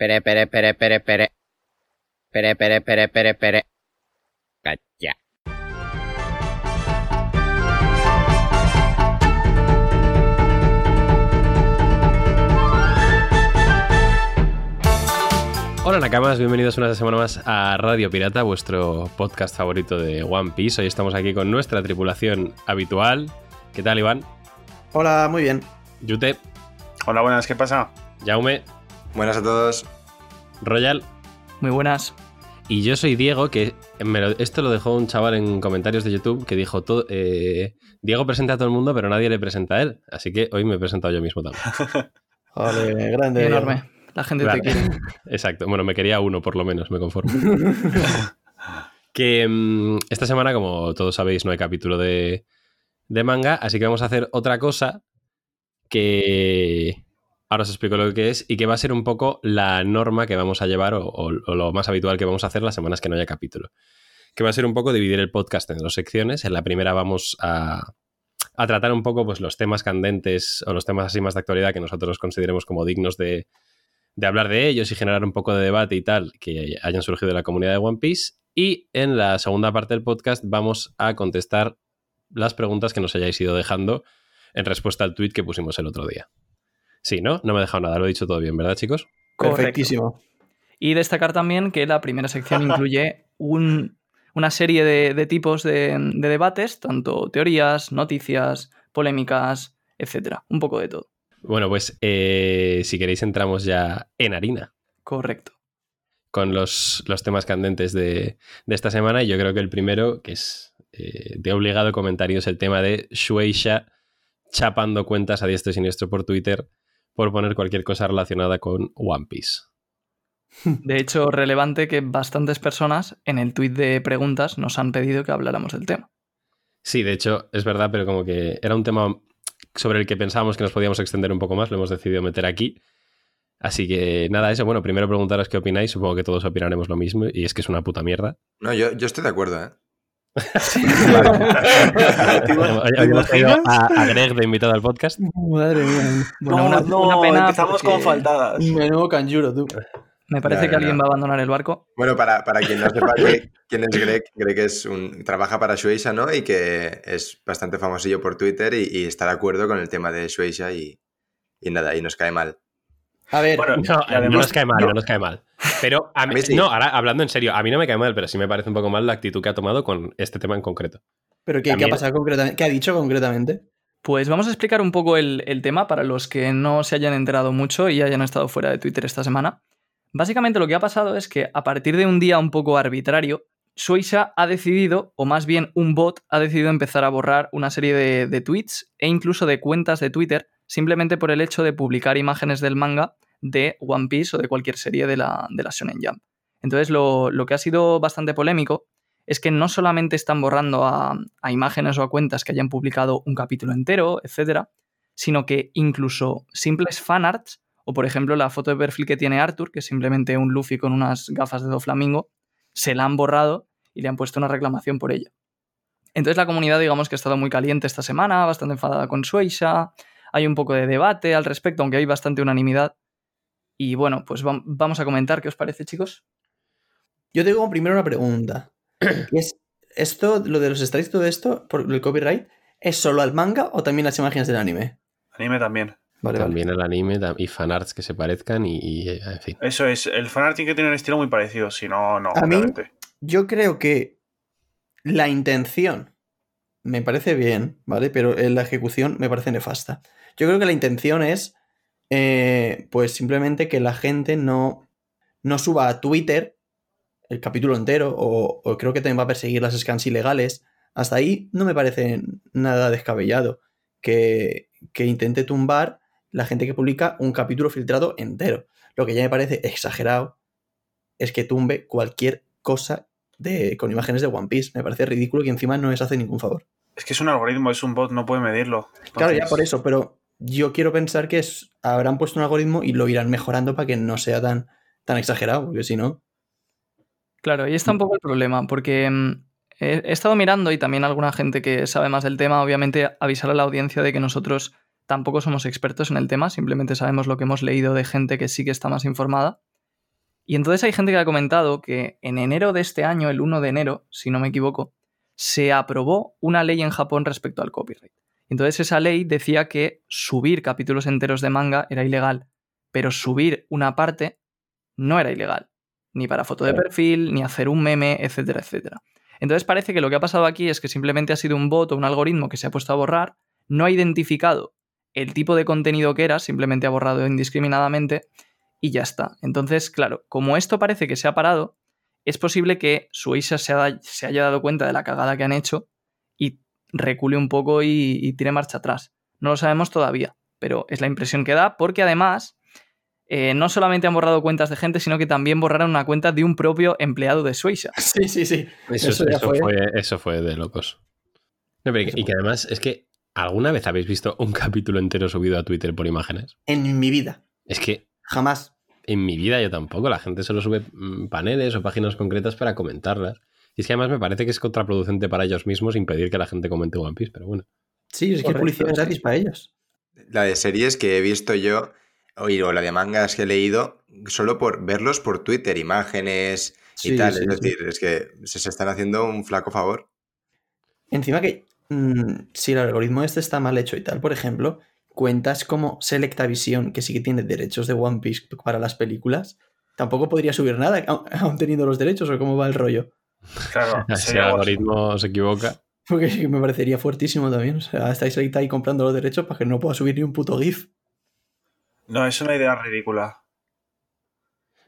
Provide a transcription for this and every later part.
Pere, pere, pere, pere, pere. Pere, pere, pere, pere, pere. Cacha. Hola Nakamas, bienvenidos una semana más a Radio Pirata, vuestro podcast favorito de One Piece. Hoy estamos aquí con nuestra tripulación habitual. ¿Qué tal, Iván? Hola, muy bien. Yute, Hola, buenas, ¿qué pasa? Jaume, Buenas a todos. Royal Muy buenas. y yo soy Diego, que me lo- esto lo dejó un chaval en comentarios de YouTube que dijo, todo, eh, Diego presenta a todo el mundo, pero nadie le presenta a él. Así que hoy me he presentado yo mismo también. Vale, grande. Enorme. La gente Claro. te quiere. Exacto. Bueno, me quería uno por lo menos, me conformo. que mm, esta semana, como todos sabéis, no hay capítulo de, de manga, así que vamos a hacer otra cosa que ahora os explico lo que es y que va a ser un poco la norma que vamos a llevar o, lo más habitual que vamos a hacer las semanas que no haya capítulo. Que va a ser un poco dividir el podcast en dos secciones. En la primera vamos a, a tratar un poco pues, los temas candentes o los temas así más de actualidad que nosotros consideremos como dignos de, de hablar de ellos y generar un poco de debate y tal que hayan surgido de la comunidad de One Piece. Y en la segunda parte del podcast vamos a contestar las preguntas que nos hayáis ido dejando en respuesta al tweet que pusimos el otro día. Sí, ¿no? No me he dejado nada, lo he dicho todo bien, ¿verdad, chicos? Correcto. Perfectísimo. Y destacar también que la primera sección incluye un- una serie de, de tipos de, de debates, tanto teorías, noticias, polémicas, etcétera. Un poco de todo. Bueno, pues eh, si queréis entramos ya en harina Correcto. con los, los temas candentes de, de esta semana y yo creo que el primero, que es eh, de obligado comentario, es el tema de Shueisha chapando cuentas a diestro y siniestro por Twitter por poner cualquier cosa relacionada con One Piece. De hecho, relevante que bastantes personas en el tweet de preguntas nos han pedido que habláramos del tema. Sí, de hecho, es verdad, pero como que era un tema sobre el que pensábamos que nos podíamos extender un poco más, lo hemos decidido meter aquí. Así que nada, eso, bueno, primero preguntaros qué opináis, supongo que todos opinaremos lo mismo, y es que es una puta mierda. No, yo, yo estoy de acuerdo, ¿eh? A, a Greg de invitado al podcast. Madre mía. Bueno, una, una pena empezamos porque con faltadas. Menudo canjuro, tú. Me parece No, que no, alguien no. va a abandonar el barco. Bueno, para, para quien no sepa que- quién es Greg, Greg es un, trabaja para Shueisha, ¿no? Y que es bastante famosillo por Twitter y, y está de acuerdo con el tema de Shueisha y, y nada, y nos cae mal. A ver, Bueno, No, y no además- nos cae mal, no nos cae mal. Pero a mí, A mí sí. no, ahora hablando en serio, a mí no me cae mal, pero sí me parece un poco mal la actitud que ha tomado con este tema en concreto. ¿pero qué, ha pasado concretamente? ¿Qué ha dicho concretamente? Pues vamos a explicar un poco el, el tema para los que no se hayan enterado mucho y hayan estado fuera de Twitter esta semana. Básicamente lo que ha pasado es que a partir de un día un poco arbitrario, Shueisha ha decidido, o más bien un bot, ha decidido empezar a borrar una serie de, de tweets e incluso de cuentas de Twitter simplemente por el hecho de publicar imágenes del manga de One Piece o de cualquier serie de la, de la Shonen Jump. Entonces lo, lo que ha sido bastante polémico es que no solamente están borrando a, a imágenes o a cuentas que hayan publicado un capítulo entero, etcétera, sino que incluso simples fanarts, o por ejemplo la foto de perfil que tiene Arthur, que es simplemente un Luffy con unas gafas de Doflamingo, se la han borrado y le han puesto una reclamación por ello. Entonces la comunidad, digamos que ha estado muy caliente esta semana, bastante enfadada con Shueisha, hay un poco de debate al respecto, aunque hay bastante unanimidad. Y bueno, pues vam- vamos a comentar qué os parece, chicos. Yo tengo primero una pregunta. Y es, ¿Esto, lo de los strikes, todo esto, por el copyright, es solo al manga o también las imágenes del anime? Anime también. Vale, vale. También el anime y fanarts que se parezcan y, y, en fin. Eso es, el fanart tiene que tener un estilo muy parecido, si no, no, A mí- obviamente. Yo creo que la intención me parece bien, ¿vale? Pero en la ejecución me parece nefasta. Yo creo que la intención es, eh, pues simplemente que la gente no, no suba a Twitter el capítulo entero, o, o creo que también va a perseguir las scans ilegales. Hasta ahí no me parece nada descabellado que, que intente tumbar la gente que publica un capítulo filtrado entero. Lo que ya me parece exagerado es que tumbe cualquier cosa de, con imágenes de One Piece. Me parece ridículo y encima no les hace ningún favor. Es que es un algoritmo, es un bot, no puede medirlo. Claro, ya por eso, pero yo quiero pensar que es, habrán puesto un algoritmo y lo irán mejorando para que no sea tan, tan exagerado, porque si no. Claro, ahí está un poco el problema, porque mm, he estado mirando y también alguna gente que sabe más del tema, obviamente avisar a la audiencia de que nosotros tampoco somos expertos en el tema, simplemente sabemos lo que hemos leído de gente que sí que está más informada. Y entonces hay gente que ha comentado que en enero de este año, el 1 de enero, si no me equivoco, se aprobó una ley en Japón respecto al copyright. Entonces esa ley decía que subir capítulos enteros de manga era ilegal, pero subir una parte no era ilegal, ni para foto de perfil, ni hacer un meme, etcétera, etcétera. Entonces parece que lo que ha pasado aquí es que simplemente ha sido un bot o un algoritmo que se ha puesto a borrar, no ha identificado el tipo de contenido que era, simplemente ha borrado indiscriminadamente y ya está. Entonces, claro, como esto parece que se ha parado, es posible que Suiza se, se haya dado cuenta de la cagada que han hecho recule un poco y, y tire marcha atrás. No lo sabemos todavía, pero es la impresión que da porque además eh, no solamente han borrado cuentas de gente, sino que también borraron una cuenta de un propio empleado de Suiza. Sí, sí, sí. Eso, eso fue. fue, eso fue de locos. No, pero y, y que además es que ¿alguna vez habéis visto un capítulo entero subido a Twitter por imágenes? En mi vida. Es que Jamás. en mi vida yo tampoco. La gente solo sube mm, paneles o páginas concretas para comentarlas. Y es que además me parece que es contraproducente para ellos mismos impedir que la gente comente One Piece, pero bueno. Sí, es que publicidad gratis para ellos. La de series que he visto yo, o o la de mangas que he leído, solo por verlos por Twitter, imágenes y Sí, tal. sí, es sí. decir, es que se, se están haciendo un flaco favor. Encima que mm, si el algoritmo este está mal hecho y tal, por ejemplo, cuentas como Selectavision, que sí que tiene derechos de One Piece para las películas, tampoco podría subir nada, aun teniendo los derechos, o cómo va el rollo. Claro, Si el algoritmo se equivoca. Porque sí que me parecería fuertísimo también. O sea, estáis ahí ahí comprando los derechos para que no pueda subir ni un puto GIF. No, es una idea ridícula.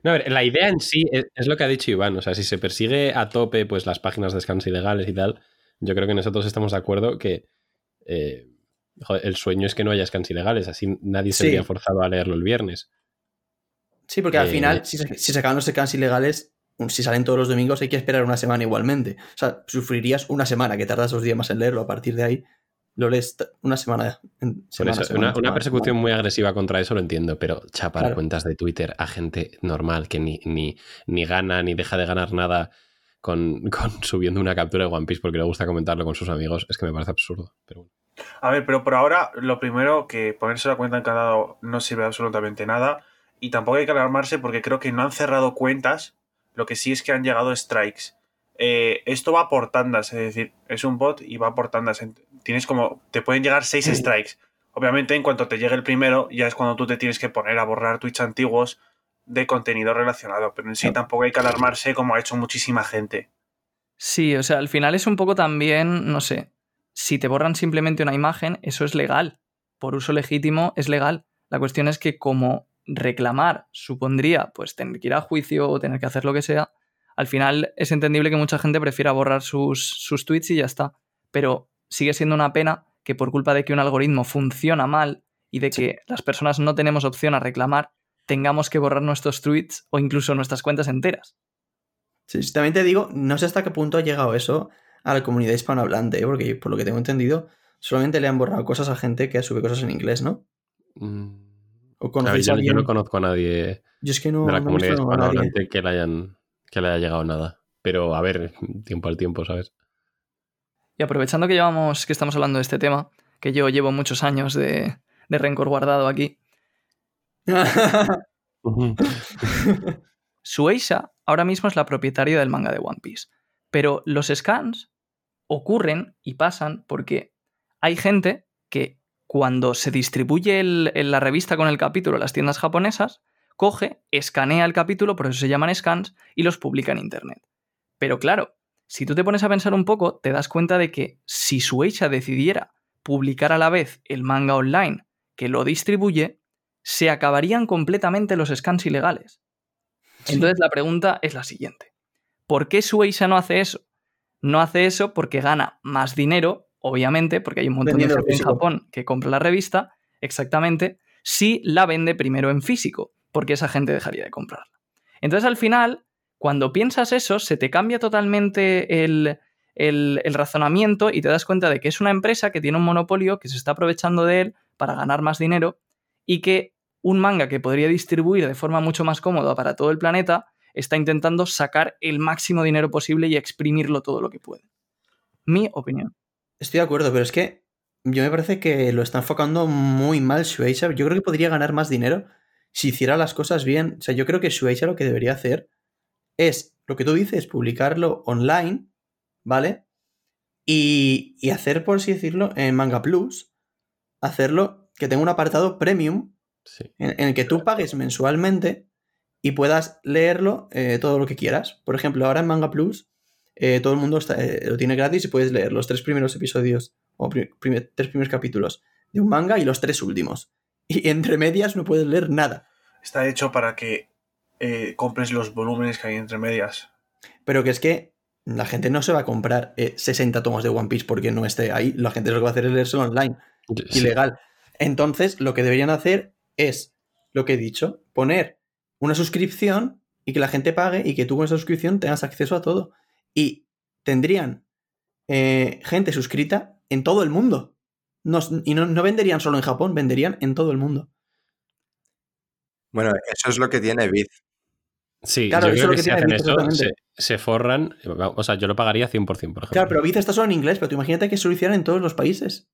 No, a ver, la idea en sí es, es lo que ha dicho Iván. O sea, si se persigue a tope pues las páginas de scans ilegales y tal, yo creo que nosotros estamos de acuerdo que eh, joder, el sueño es que no haya scans ilegales. Así nadie se Sí. vería forzado a leerlo el viernes. Sí, porque al Eh, final, si, se- si sacan los scans ilegales, si salen todos los domingos, hay que esperar una semana igualmente. O sea, sufrirías una semana, que tardas dos días más en leerlo. A partir de ahí, lo lees una semana. en- Por semana, eso, semana, una, una semana, persecución semana. muy agresiva contra eso lo entiendo, pero chapar Claro. cuentas de Twitter a gente normal que ni, ni, ni gana ni deja de ganar nada con, con subiendo una captura de One Piece porque le gusta comentarlo con sus amigos, es que me parece absurdo. Pero bueno. A ver, pero por ahora, lo primero que ponerse la cuenta en candado no sirve absolutamente nada. Y tampoco hay que alarmarse porque creo que no han cerrado cuentas. Lo que sí es que han llegado strikes. Eh, esto va por tandas, es decir, es un bot y va por tandas. En- Tienes como. Te pueden llegar seis strikes. Obviamente, en cuanto te llegue el primero, ya es cuando tú te tienes que poner a borrar tweets antiguos de contenido relacionado. Pero en sí tampoco hay que alarmarse como ha hecho muchísima gente. Sí, o sea, al final es un poco también, no sé, si te borran simplemente una imagen, eso es legal. Por uso legítimo es legal. La cuestión es que como reclamar supondría pues tener que ir a juicio o tener que hacer lo que sea, al final es entendible que mucha gente prefiera borrar sus, sus tweets y ya está. Pero sigue siendo una pena que por culpa de que un algoritmo funciona mal y de que las personas no tenemos opción a reclamar, tengamos que borrar nuestros tweets o incluso nuestras cuentas enteras. Sí, sí, también te digo, no sé hasta qué punto ha llegado eso a la comunidad hispanohablante, ¿eh? porque por lo que tengo entendido, solamente le han borrado cosas a gente que sube cosas en inglés, ¿no? Mm, ¿O a ver, conocéis yo, a yo alguien? no conozco a nadie Yo es que no, de la no comunidad hispanohablante que le, hayan, que le haya llegado nada. Pero a ver, tiempo al tiempo, ¿sabes? Y aprovechando que llevamos, que estamos hablando de este tema, que yo llevo muchos años de, de rencor guardado aquí, Shueisha ahora mismo es la propietaria del manga de One Piece. Pero los scans ocurren y pasan porque hay gente cuando se distribuye el- el- la revista con el capítulo en las tiendas japonesas, coge, escanea el capítulo, por eso se llaman scans, y los publica en Internet. Pero claro, si tú te pones a pensar un poco, te das cuenta de que si Shueisha decidiera publicar a la vez el manga online que lo distribuye, se acabarían completamente los scans ilegales. Sí. Entonces la pregunta es la siguiente. ¿Por qué Shueisha no hace eso? No hace eso porque gana más dinero, obviamente, porque hay un montón Vendiendo de en gente en. Japón que compra la revista, exactamente, si la vende primero en físico, porque esa gente dejaría de comprarla. Entonces al final, cuando piensas eso, se te cambia totalmente el, el- el razonamiento y te das cuenta de que es una empresa que tiene un monopolio, que se está aprovechando de él para ganar más dinero y que un manga que podría distribuir de forma mucho más cómoda para todo el planeta está intentando sacar el máximo dinero posible y exprimirlo todo lo que puede. Mi opinión. Estoy de acuerdo, pero es que yo me parece que lo está enfocando muy mal Shueisha. Yo creo que podría ganar más dinero si hiciera las cosas bien. O sea, yo creo que Shueisha lo que debería hacer es lo que tú dices, publicarlo online, ¿vale? Y, y hacer, por así decirlo, en Manga Plus, hacerlo que tenga un apartado premium Sí. en, en el que tú pagues mensualmente y puedas leerlo eh, todo lo que quieras. Por ejemplo, ahora en Manga Plus eh, todo el mundo está- eh, lo tiene gratis y puedes leer los tres primeros episodios o primer- tres primeros capítulos de un manga y los tres últimos. Y entre medias no puedes leer nada. Está hecho para que eh, compres los volúmenes que hay entre medias. Pero que es que la gente no se va a comprar eh, 60 tomos de One Piece porque no esté ahí. La gente lo que va a hacer es leérselo online. Sí. ilegal. Entonces, lo que deberían hacer es lo que he dicho, poner una suscripción y que la gente pague y que tú con esa suscripción tengas acceso a todo. Y tendrían eh, gente suscrita en todo el mundo. No- y no, no venderían solo en Japón, venderían en todo el mundo. Bueno, eso es lo que tiene Biz. Sí, Claro, yo eso creo que que si tiene hacen eso, se, forran. O sea, yo lo pagaría 100%, por ejemplo. Claro, pero Viz está solo en inglés, pero tú imagínate que se lo hicieran en todos los países.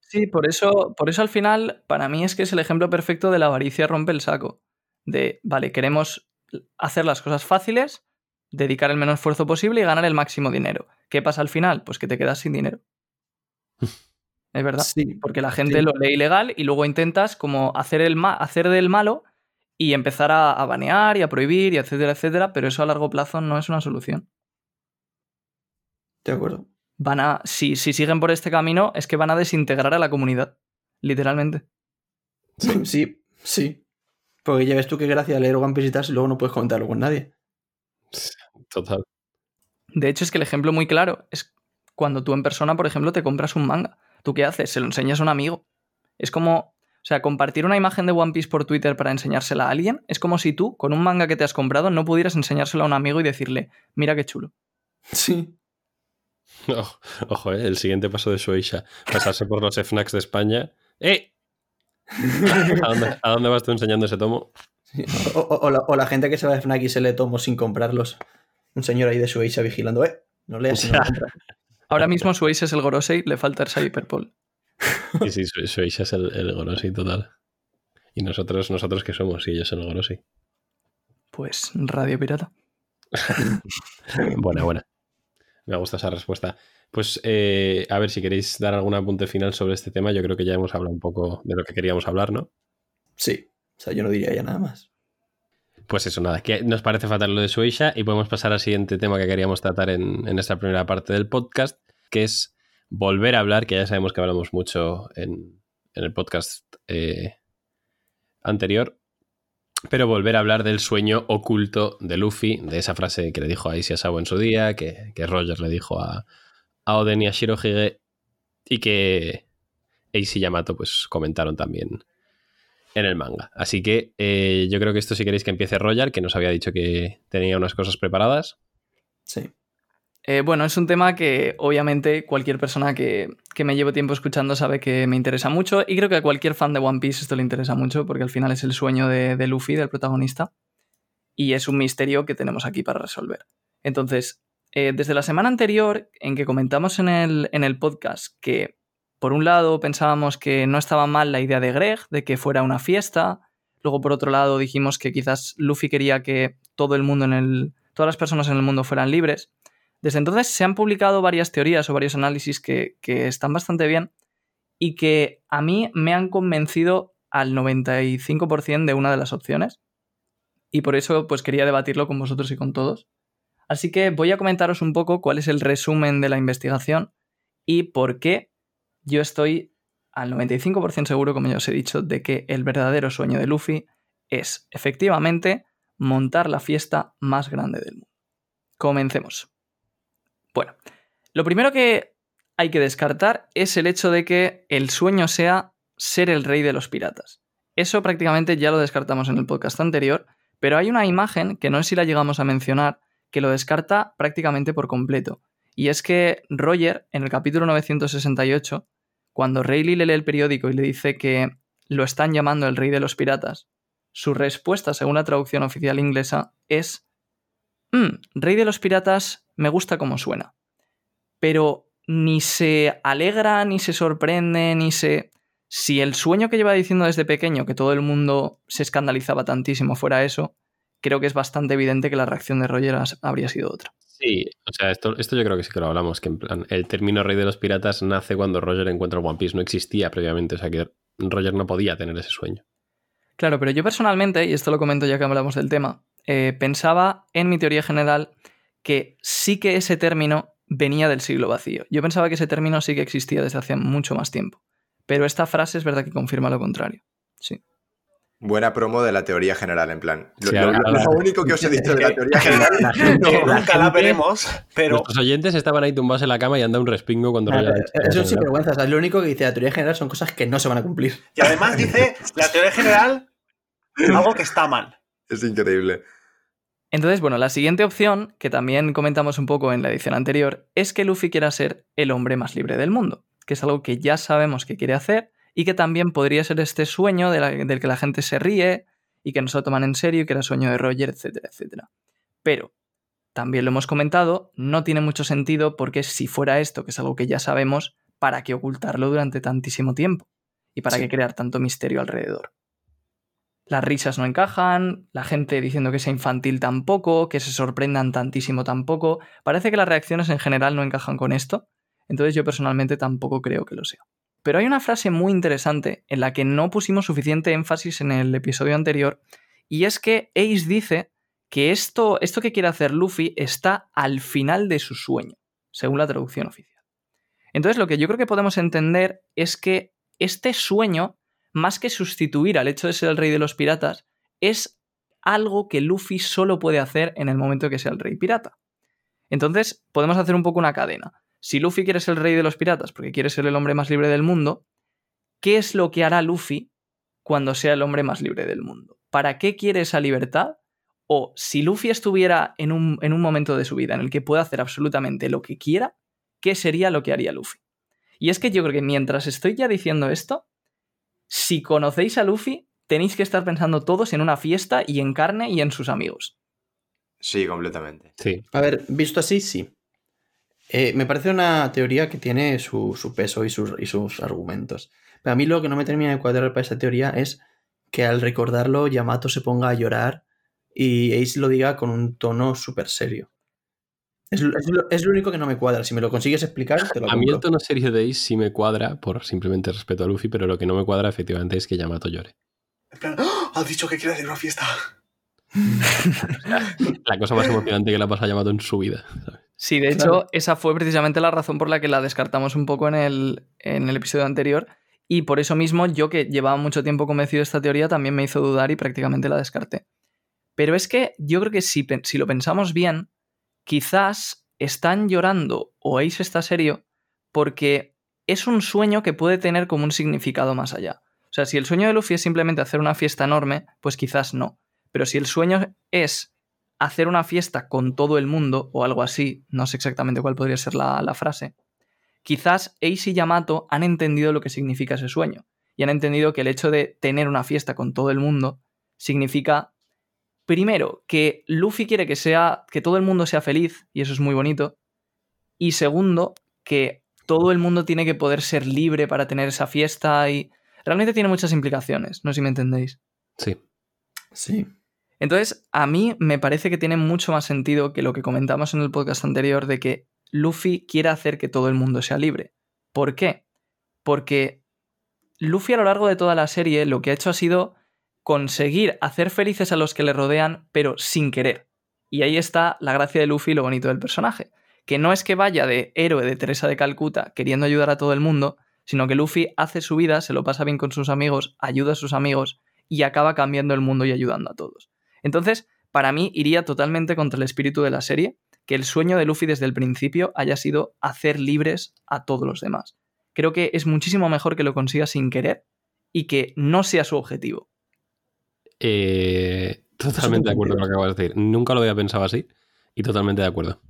Sí, por eso, por eso al final, para mí es que es el ejemplo perfecto de la avaricia rompe el saco. De, vale, queremos hacer las cosas fáciles, dedicar el menor esfuerzo posible y ganar el máximo dinero. ¿Qué pasa al final? Pues que te quedas sin dinero. Es verdad. Sí, Porque la gente Sí. lo lee ilegal y luego intentas como hacer, el ma- hacer del malo y empezar a, a banear y a prohibir y etcétera, etcétera, pero eso a largo plazo no es una solución. de acuerdo. Van a, si, si siguen por este camino, es que van a desintegrar a la comunidad. Literalmente. Sí, sí. Porque ya ves tú qué gracia leer One Piece y luego no puedes comentarlo con nadie. Total. De hecho, es que el ejemplo muy claro es cuando tú en persona, por ejemplo, te compras un manga. ¿Tú qué haces? Se lo enseñas a un amigo. Es como, o sea, compartir una imagen de One Piece por Twitter para enseñársela a alguien es como si tú, con un manga que te has comprado, no pudieras enseñárselo a un amigo y decirle, mira qué chulo. Sí. Ojo, ojo, eh, el siguiente paso de Shueisha. Pasarse por los FNACs de España. ¡Eh! ¿A dónde, a dónde vas tú enseñando ese tomo? Sí. O, o- o la, o la gente que se va de Fnac y se le tomos sin comprarlos. Un señor ahí de Suecia vigilando, eh, no leas si no lo compras". Ahora mismo Suez es el Gorosei, le falta el Hyperpol. Sí, sí, Shueisha es el, el Gorosi total. Y nosotros, nosotros que somos, y ellos son el Gorosi. Pues Radio Pirata. Buena, buena. Me gusta esa respuesta. Pues eh, a ver si queréis dar algún apunte final sobre este tema. Yo creo que ya hemos hablado un poco de lo que queríamos hablar, ¿no? Sí. O sea, yo no diría ya nada más. Pues eso, nada, que nos parece fatal lo de Suisha y podemos pasar al siguiente tema que queríamos tratar en, esta primera parte del podcast, que es volver a hablar, que ya sabemos que hablamos mucho en, el podcast eh, anterior, pero volver a hablar del sueño oculto de Luffy, de esa frase que le dijo a Issei Sabo en su día, que, Roger le dijo a, a Oden y a Shirohige, y que Eiji y Yamato pues comentaron también en el manga. Así que eh, yo creo que esto si queréis que empiece Roger, que nos había dicho que tenía unas cosas preparadas. Sí. Eh, bueno, es un tema que obviamente cualquier persona que, que me llevo tiempo escuchando sabe que me interesa mucho y creo que a cualquier fan de One Piece esto le interesa mucho porque al final es el sueño de, de Luffy, del protagonista, y es un misterio que tenemos aquí para resolver. Entonces, eh, desde la semana anterior en que comentamos en el, en el podcast que por un lado pensábamos que no estaba mal la idea de Greg, de que fuera una fiesta, luego por otro lado dijimos que quizás Luffy quería que todo el mundo en el, todas las personas en el mundo fueran libres. Desde entonces se han publicado varias teorías o varios análisis que, que están bastante bien y que a mí me han convencido al 95% de una de las opciones. Y por eso pues quería debatirlo con vosotros y con todos. Así que voy a comentaros un poco cuál es el resumen de la investigación y por qué yo estoy al 95% seguro, como ya os he dicho, de que el verdadero sueño de Luffy es efectivamente montar la fiesta más grande del mundo. Comencemos. Bueno, lo primero que hay que descartar es el hecho de que el sueño sea ser el rey de los piratas. Eso prácticamente ya lo descartamos en el podcast anterior, pero hay una imagen que no sé si la llegamos a mencionar que lo descarta prácticamente por completo. Y es que Roger, en el capítulo 968, cuando Rayleigh le lee el periódico y le dice que lo están llamando el rey de los piratas, su respuesta, según la traducción oficial inglesa, es "Mm, Rey de los piratas me gusta como suena. Pero ni se alegra, ni se sorprende, ni se... si el sueño que lleva diciendo desde pequeño, que todo el mundo se escandalizaba tantísimo fuera eso, creo que es bastante evidente que la reacción de Roger habría sido otra. Sí, o sea, esto, esto yo creo que sí que lo hablamos, que en plan, el término rey de los piratas nace cuando Roger encuentra el One Piece, no existía previamente, o sea que Roger no podía tener ese sueño. Claro, pero yo personalmente, y esto lo comento ya que hablamos del tema, eh, pensaba en mi teoría general que sí que ese término venía del siglo vacío. Yo pensaba que ese término sí que existía desde hace mucho más tiempo. Pero esta frase es verdad que confirma lo contrario. Sí. Buena promo de la teoría general, en plan. Lo, Sí, lo- único que os he dicho de la teoría general. La gente- No, la nunca la veremos, pero Nuestros oyentes estaban ahí tumbados en la cama y han dado un respingo cuando Roger ha dicho Es un eso, sinvergüenza. o sea, lo único que dice la teoría general son cosas que no se van a cumplir. y además dice la teoría general algo que está mal. Es increíble. Entonces, bueno, la siguiente opción, que también comentamos un poco en la edición anterior, es que Luffy quiera ser el hombre más libre del mundo, que es algo que ya sabemos que quiere hacer y que también podría ser este sueño de la- del que la gente se ríe y que no se lo toman en serio y que era sueño de Roger, etcétera, etcétera. Pero, también lo hemos comentado, no tiene mucho sentido porque si fuera esto, que es algo que ya sabemos, ¿para qué ocultarlo durante tantísimo tiempo? ¿Y para Sí. qué crear tanto misterio alrededor? Las risas no encajan, la gente diciendo que sea infantil tampoco, que se sorprendan tantísimo tampoco. Parece que las reacciones en general no encajan con esto, entonces yo personalmente tampoco creo que lo sea. Pero hay una frase muy interesante en la que no pusimos suficiente énfasis en el episodio anterior, y es que Ace dice que esto, esto que quiere hacer Luffy está al final de su sueño, según la traducción oficial. Entonces lo que yo creo que podemos entender es que este sueño más que sustituir al hecho de ser el rey de los piratas, es algo que Luffy solo puede hacer en el momento que sea el rey pirata. Entonces, podemos hacer un poco una cadena. Si Luffy quiere ser el rey de los piratas porque quiere ser el hombre más libre del mundo, ¿qué es lo que hará Luffy cuando sea el hombre más libre del mundo? ¿Para qué quiere esa libertad? O si Luffy estuviera en un, en un momento de su vida en el que pueda hacer absolutamente lo que quiera, ¿qué sería lo que haría Luffy? Y es que yo creo que mientras estoy ya diciendo esto, si conocéis a Luffy, tenéis que estar pensando todos en una fiesta y en carne y en sus amigos. Sí, completamente. Sí. A ver, visto así, sí. Eh, me parece una teoría que tiene su, su peso y sus, y sus argumentos. Pero a mí lo que no me termina de cuadrar para esta teoría es que al recordarlo Yamato se ponga a llorar y Ace lo diga con un tono súper serio. Es, lo- es lo, es lo único que no me cuadra. Si me lo consigues explicar, te lo A mí el tono serio de Ace sí me cuadra por simplemente respeto a Luffy, pero lo que no me cuadra efectivamente es que Yamato llore. En plan, ¡Ah! has dicho que quiere hacer una fiesta. La cosa más emocionante que le ha pasado a Yamato en su vida. ¿sabes? Sí, de hecho, Claro. esa fue precisamente la razón por la que la descartamos un poco en el, en el episodio anterior. Y por eso mismo, yo que llevaba mucho tiempo convencido de esta teoría, también me hizo dudar y prácticamente la descarté. Pero es que yo creo que si, si lo pensamos bien, quizás están llorando o Ace está serio porque es un sueño que puede tener como un significado más allá. O sea, si el sueño de Luffy es simplemente hacer una fiesta enorme, pues quizás no. Pero si el sueño es hacer una fiesta con todo el mundo o algo así, no sé exactamente cuál podría ser la, la frase, quizás Ace y Yamato han entendido lo que significa ese sueño y han entendido que el hecho de tener una fiesta con todo el mundo significa primero que Luffy quiere que sea que todo el mundo sea feliz y eso es muy bonito y segundo que todo el mundo tiene que poder ser libre para tener esa fiesta y realmente tiene muchas implicaciones, no sé si me entendéis. Sí. Sí. Entonces, a mí me parece que tiene mucho más sentido que lo que comentamos en el podcast anterior de que Luffy quiera hacer que todo el mundo sea libre. ¿Por qué? Porque Luffy a lo largo de toda la serie lo que ha hecho ha sido conseguir hacer felices a los que le rodean, pero sin querer. Y ahí está la gracia de Luffy y lo bonito del personaje. Que no es que vaya de héroe de Teresa de Calcuta queriendo ayudar a todo el mundo, sino que Luffy hace su vida, se lo pasa bien con sus amigos, ayuda a sus amigos y acaba cambiando el mundo y ayudando a todos. Entonces, para mí iría totalmente contra el espíritu de la serie que el sueño de Luffy desde el principio haya sido hacer libres a todos los demás. Creo que es muchísimo mejor que lo consiga sin querer y que no sea su objetivo. Eh, totalmente de acuerdo con lo que acabas de decir. Nunca lo había pensado así y totalmente de acuerdo.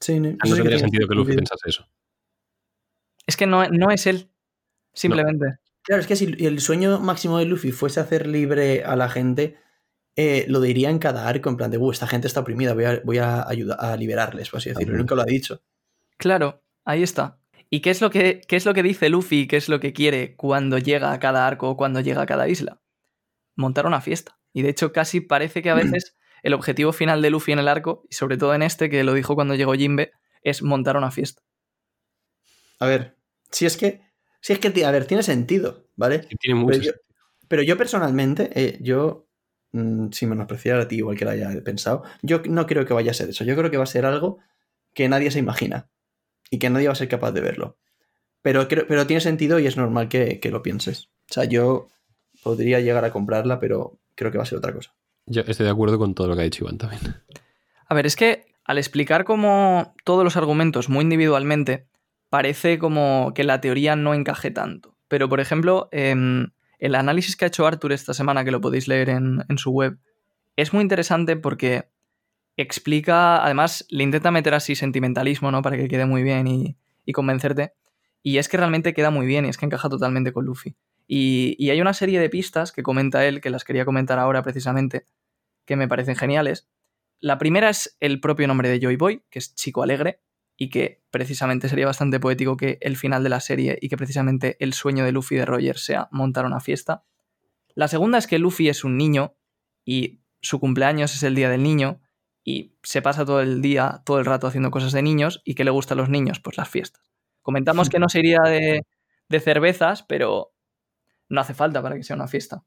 Sí, no, No eso sí que tendría tiene sentido que Luffy sentido. pensase eso. Es que no, no es él, simplemente. Claro, es que si el sueño máximo de Luffy fuese hacer libre a la gente, eh, lo diría en cada arco, en plan de, uh, esta gente está oprimida, voy a, voy a ayudar a liberarles, por así decirlo. Nunca lo ha dicho. Claro, ahí está. ¿Y qué es, lo que, qué es lo que dice Luffy y qué es lo que quiere cuando llega a cada arco o cuando llega a cada isla? Montar una fiesta. Y de hecho casi parece que a veces el objetivo final de Luffy en el arco, y sobre todo en este, que lo dijo cuando llegó Jimbe, es montar una fiesta. A ver, si es que, si es que, a ver, tiene sentido, ¿vale? Tiene mucho Pero yo, pero yo personalmente, eh, yo, mm, sin menospreciar a ti, igual que lo haya pensado, yo no creo que vaya a ser eso. Yo creo que va a ser algo que nadie se imagina y que nadie va a ser capaz de verlo. Pero, creo- pero tiene sentido y es normal que, que lo pienses. O sea, yo podría llegar a comprarla, pero creo que va a ser otra cosa. Yo estoy de acuerdo con todo lo que ha dicho Iván también. A ver, es que al explicar como todos los argumentos muy individualmente, parece como que la teoría no encaje tanto. Pero, por ejemplo, em, el análisis que ha hecho Arthur esta semana, que lo podéis leer en, su web, es muy interesante porque explica, además, le intenta meter así sentimentalismo, ¿no? Para que quede muy bien y, convencerte. Y es que realmente queda muy bien y es que encaja totalmente con Luffy. Y hay una serie de pistas que comenta él, que las quería comentar ahora precisamente, que me parecen geniales. La primera es el propio nombre de Joy Boy, que es Chico Alegre, y que precisamente sería bastante poético que el final de la serie y que precisamente el sueño de Luffy y de Roger sea montar una fiesta. La segunda es que Luffy es un niño y su cumpleaños es el día del niño y se pasa todo el día, todo el rato haciendo cosas de niños y que le gustan los niños, pues las fiestas. Comentamos que no se iría de, de cervezas, pero no hace falta para que sea una fiesta.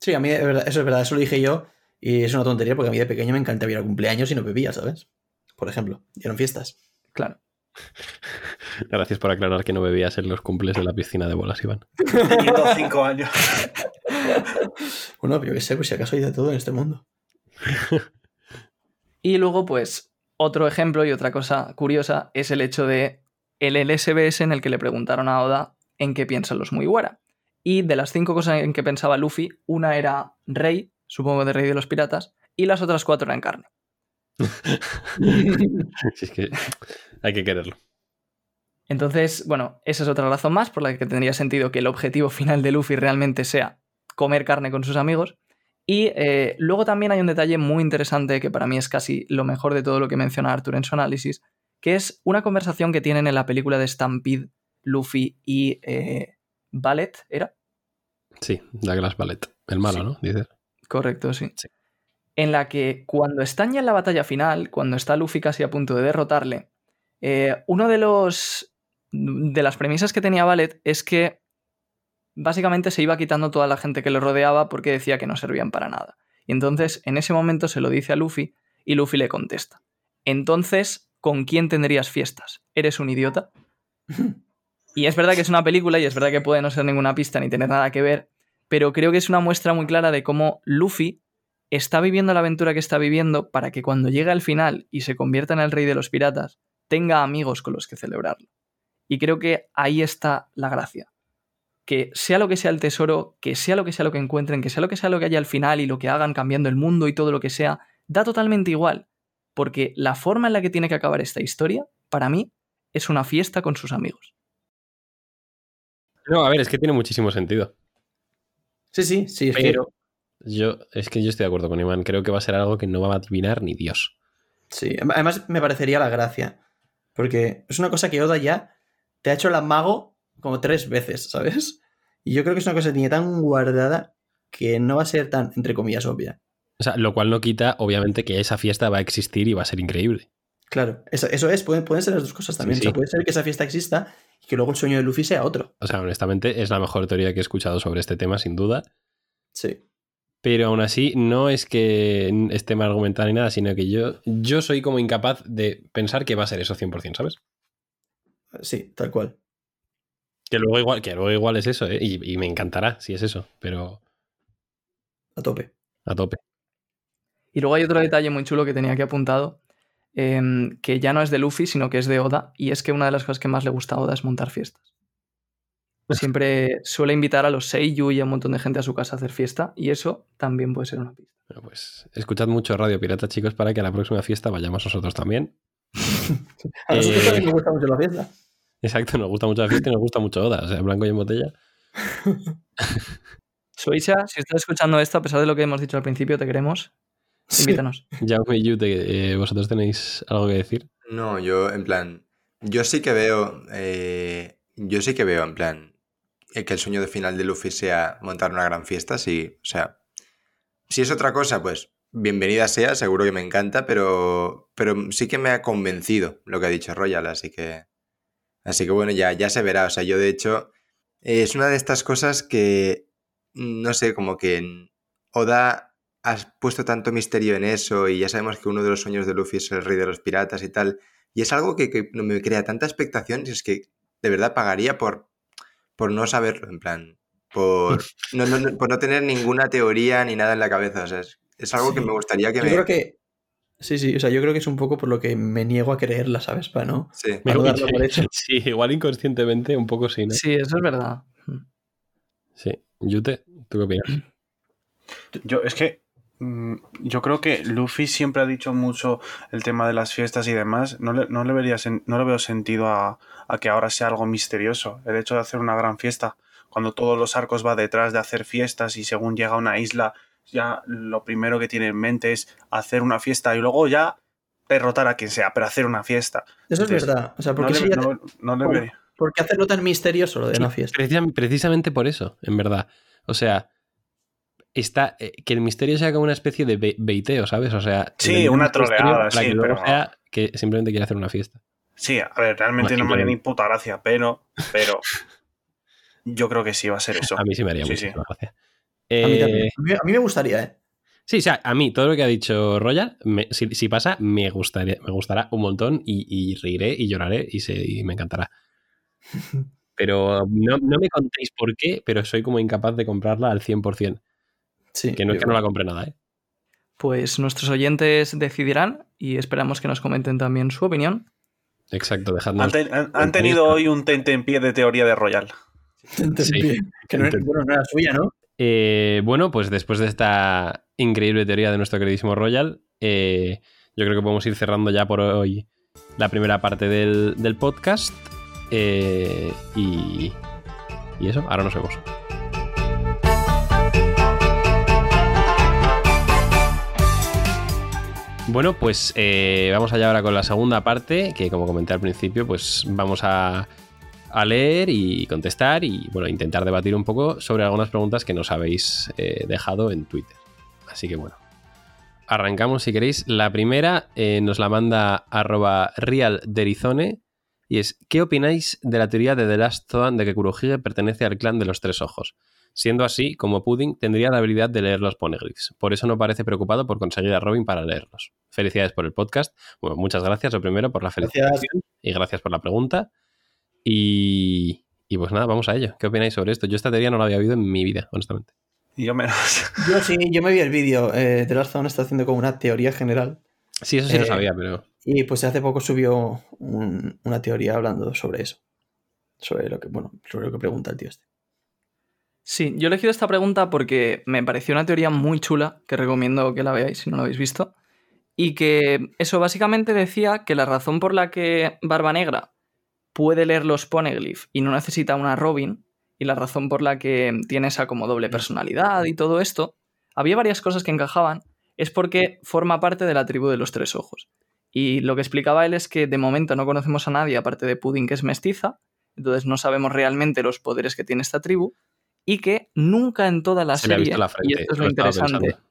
Sí, a mí es verdad- eso es verdad, eso lo dije yo y es una tontería porque a mí de pequeño me encantaba ir a cumpleaños y no bebía, ¿sabes? Por ejemplo, eran fiestas. Claro. Gracias por aclarar que no bebías en los cumples de la piscina de bolas, Iván. Teniendo cinco años. Bueno, pero yo qué sé, pues si acaso hay de todo en este mundo. Y luego, pues, otro ejemplo y otra cosa curiosa es el hecho de el LSBS en el que le preguntaron a Oda en qué piensan los Mugiwara. Y de las cinco cosas en que pensaba Luffy, una era rey, supongo de rey de los piratas, y las otras cuatro eran carne. Si es que hay que quererlo. Entonces, bueno, esa es otra razón más por la que tendría sentido que el objetivo final de Luffy realmente sea comer carne con sus amigos. Y eh, luego también hay un detalle muy interesante que para mí es casi lo mejor de todo lo que menciona Arthur en su análisis, que es una conversación que tienen en la película de Stampede, Luffy y eh, Ballet, ¿era? Sí, Douglas Ballet. El malo, Sí. ¿no? Dices. Correcto, sí. Sí. En la que cuando están ya en la batalla final, cuando está Luffy casi a punto de derrotarle, eh, uno de los. de las premisas que tenía Ballet es que básicamente se iba quitando toda la gente que le rodeaba porque decía que no servían para nada. Y entonces en ese momento se lo dice a Luffy y Luffy le contesta. Entonces, ¿con quién tendrías fiestas? ¿Eres un idiota? Y es verdad que es una película y es verdad que puede no ser ninguna pista ni tener nada que ver, pero creo que es una muestra muy clara de cómo Luffy está viviendo la aventura que está viviendo para que cuando llegue al final y se convierta en el rey de los piratas, tenga amigos con los que celebrarlo. Y creo que ahí está la gracia. Que sea lo que sea el tesoro, que sea lo que sea lo que encuentren, que sea lo que sea lo que haya al final y lo que hagan cambiando el mundo y todo lo que sea, da totalmente igual. Porque la forma en la que tiene que acabar esta historia, para mí, es una fiesta con sus amigos. No, a ver, es que tiene muchísimo sentido. Sí, sí, sí, es que- Pero yo, es que yo estoy de acuerdo con Iván. Creo que va a ser algo que no va a adivinar ni Dios. Sí, además me parecería la gracia. Porque es una cosa que Oda ya te ha hecho la mago como tres veces, ¿sabes? Y yo creo que es una cosa que tiene tan guardada que no va a ser tan, entre comillas, obvia. O sea, lo cual no quita, obviamente, que esa fiesta va a existir y va a ser increíble. Claro, eso, eso es, pueden, pueden ser las dos cosas también. Sí, O sea, puede ser que esa fiesta exista y que luego el sueño de Luffy sea otro. O sea, honestamente, es la mejor teoría que he escuchado sobre este tema, sin duda. Sí. Pero aún así, no es que esté mal argumentado ni nada, sino que yo, yo soy como incapaz de pensar que va a ser eso 100%, ¿sabes? Sí, tal cual. Que luego igual, que luego igual es eso, ¿eh? y, y me encantará si es eso, pero A tope. a tope. Y luego hay otro detalle muy chulo que tenía aquí apuntado, em, que ya no es de Luffy, sino que es de Oda, y es que una de las cosas que más le gusta a Oda es montar fiestas. Siempre suele invitar a los Seiyu y a un montón de gente a su casa a hacer fiesta, y eso también puede ser una pista. Bueno, pues escuchad mucho Radio Pirata, chicos, para que a la próxima fiesta vayamos nosotros también. A nosotros Eh, también nos gusta mucho la fiesta. Exacto, nos gusta mucho la fiesta y nos gusta mucho Oda, o sea, blanco y en botella. Soisha, si estás escuchando esto, a pesar de lo que hemos dicho al principio, te queremos. Sí. Invítanos. Jaume y Yute, eh, ¿vosotros tenéis algo que decir? No, yo en plan, Yo sí que veo. eh, yo sí que veo, en plan. Eh, que el sueño de final de Luffy sea montar una gran fiesta, sí. O sea. Si es otra cosa, pues bienvenida sea, seguro que me encanta, pero. Pero sí que me ha convencido lo que ha dicho Royal, así que. Así que bueno, ya, ya se verá. O sea, yo de hecho. es una de estas cosas que. No sé, como que Oda has puesto tanto misterio en eso y ya sabemos que uno de los sueños de Luffy es el rey de los piratas y tal. Y es algo que, que me crea tanta expectación, es que de verdad pagaría por, por no saberlo, en plan, por no, no- no- por no tener ninguna teoría ni nada en la cabeza. O sea, es, es algo que me gustaría que Yo me... creo que. Sí, sí, o sea, yo creo que es un poco por lo que me niego a creerla, ¿sabes? Para no. Sí. Para no darlo por hecho. Sí, igual inconscientemente un poco sí, ¿no? Sí, eso es verdad. Sí. Yute, ¿tú qué opinas? Yo, es que yo creo que Luffy siempre ha dicho mucho el tema de las fiestas y demás. No le, no le, vería no le veo sentido a, a que ahora sea algo misterioso. El hecho de hacer una gran fiesta, cuando todos los arcos va detrás de hacer fiestas y según llega a una isla, ya lo primero que tiene en mente es hacer una fiesta y luego ya derrotar a quien sea, pero hacer una fiesta. Eso es verdad. O sea, No porque le, si no- no le vería. ¿por qué hacerlo tan misterioso lo de una fiesta? Precisam- precisamente por eso, en verdad. O sea, está eh, que el misterio sea como una especie de be- beiteo, ¿sabes? O sea, Sí, una troleada, sí, que luego pero- sea que simplemente quiere hacer una fiesta. Sí, a ver, realmente no me haría ni puta gracia, pero, pero yo creo que sí va a ser eso. A mí sí me haría Sí, muchísima gracia. A mí, Eh, también. A mí- a mí me gustaría, ¿eh? Sí, o sea, a mí todo lo que ha dicho Royal, me- si, si pasa, me, gustaría, me gustará un montón y, y reiré y lloraré y, se, y me encantará. Pero no, no me contéis por qué, pero soy como incapaz de comprarla al 100%. Sí. Que no es que no la compre nada, ¿eh? Pues nuestros oyentes decidirán y esperamos que nos comenten también su opinión. Exacto, dejadnos. Han, ten- han- han comentarios, tenido hoy un tente en pie de teoría de Royal. Entendí. Que no era, bueno, no era suya, ¿no? Eh, bueno, pues después de esta increíble teoría de nuestro queridísimo Royal, eh, yo creo que podemos ir cerrando ya por hoy la primera parte del, del podcast. eh, y, y eso, ahora nos vemos. Bueno, pues eh, vamos allá ahora con la segunda parte, que como comenté al principio, pues vamos a, a leer y contestar y bueno, intentar debatir un poco sobre algunas preguntas que nos habéis eh, dejado en Twitter. Así que bueno, arrancamos si queréis. La primera eh, nos la manda arroba realderizone y es ¿qué opináis de la teoría de The Last Zoan de que Kurohige pertenece al clan de los tres ojos? Siendo así, como Pudding tendría la habilidad de leer los poneglyphs. Por eso no parece preocupado por conseguir a Robin para leerlos. Felicidades por el podcast. Bueno, muchas gracias, lo primero, por la felicitación Gracias. y gracias por la pregunta. Y, y pues nada, vamos a ello. ¿Qué opináis sobre esto? Yo esta teoría no la había oído en mi vida, honestamente. Y yo menos. Yo sí, yo me vi el vídeo. Eh, The Last Zone está haciendo como una teoría general. Sí, eso sí lo Eh, sabía, pero Y pues hace poco subió un- una teoría hablando sobre eso. Sobre lo que, bueno, sobre lo que pregunta el tío este. Sí, yo he elegido esta pregunta porque me pareció una teoría muy chula, que recomiendo que la veáis si no la habéis visto. Y que eso básicamente decía que la razón por la que Barba Negra puede leer los poneglyph y no necesita una Robin, y la razón por la que tiene esa como doble personalidad y todo esto, había varias cosas que encajaban, es porque forma parte de la tribu de los tres ojos. Y lo que explicaba él es que de momento no conocemos a nadie aparte de Pudding que es mestiza, entonces no sabemos realmente los poderes que tiene esta tribu, y que nunca en toda la se le ha serie, visto la y frente. esto es lo interesante, pensando.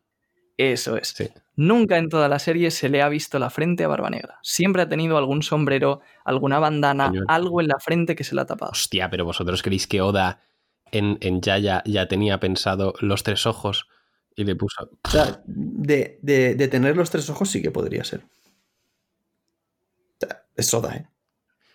eso es, Sí. nunca en toda la serie se le ha visto la frente a Barba Negra. Siempre ha tenido algún sombrero, alguna bandana, algo en la frente que se le ha tapado. Hostia, pero vosotros creéis que Oda en, en Yaya ya tenía pensado los tres ojos y le puso. O sea, de, de- de tener los tres ojos sí que podría ser. O sea, es Soda, ¿eh?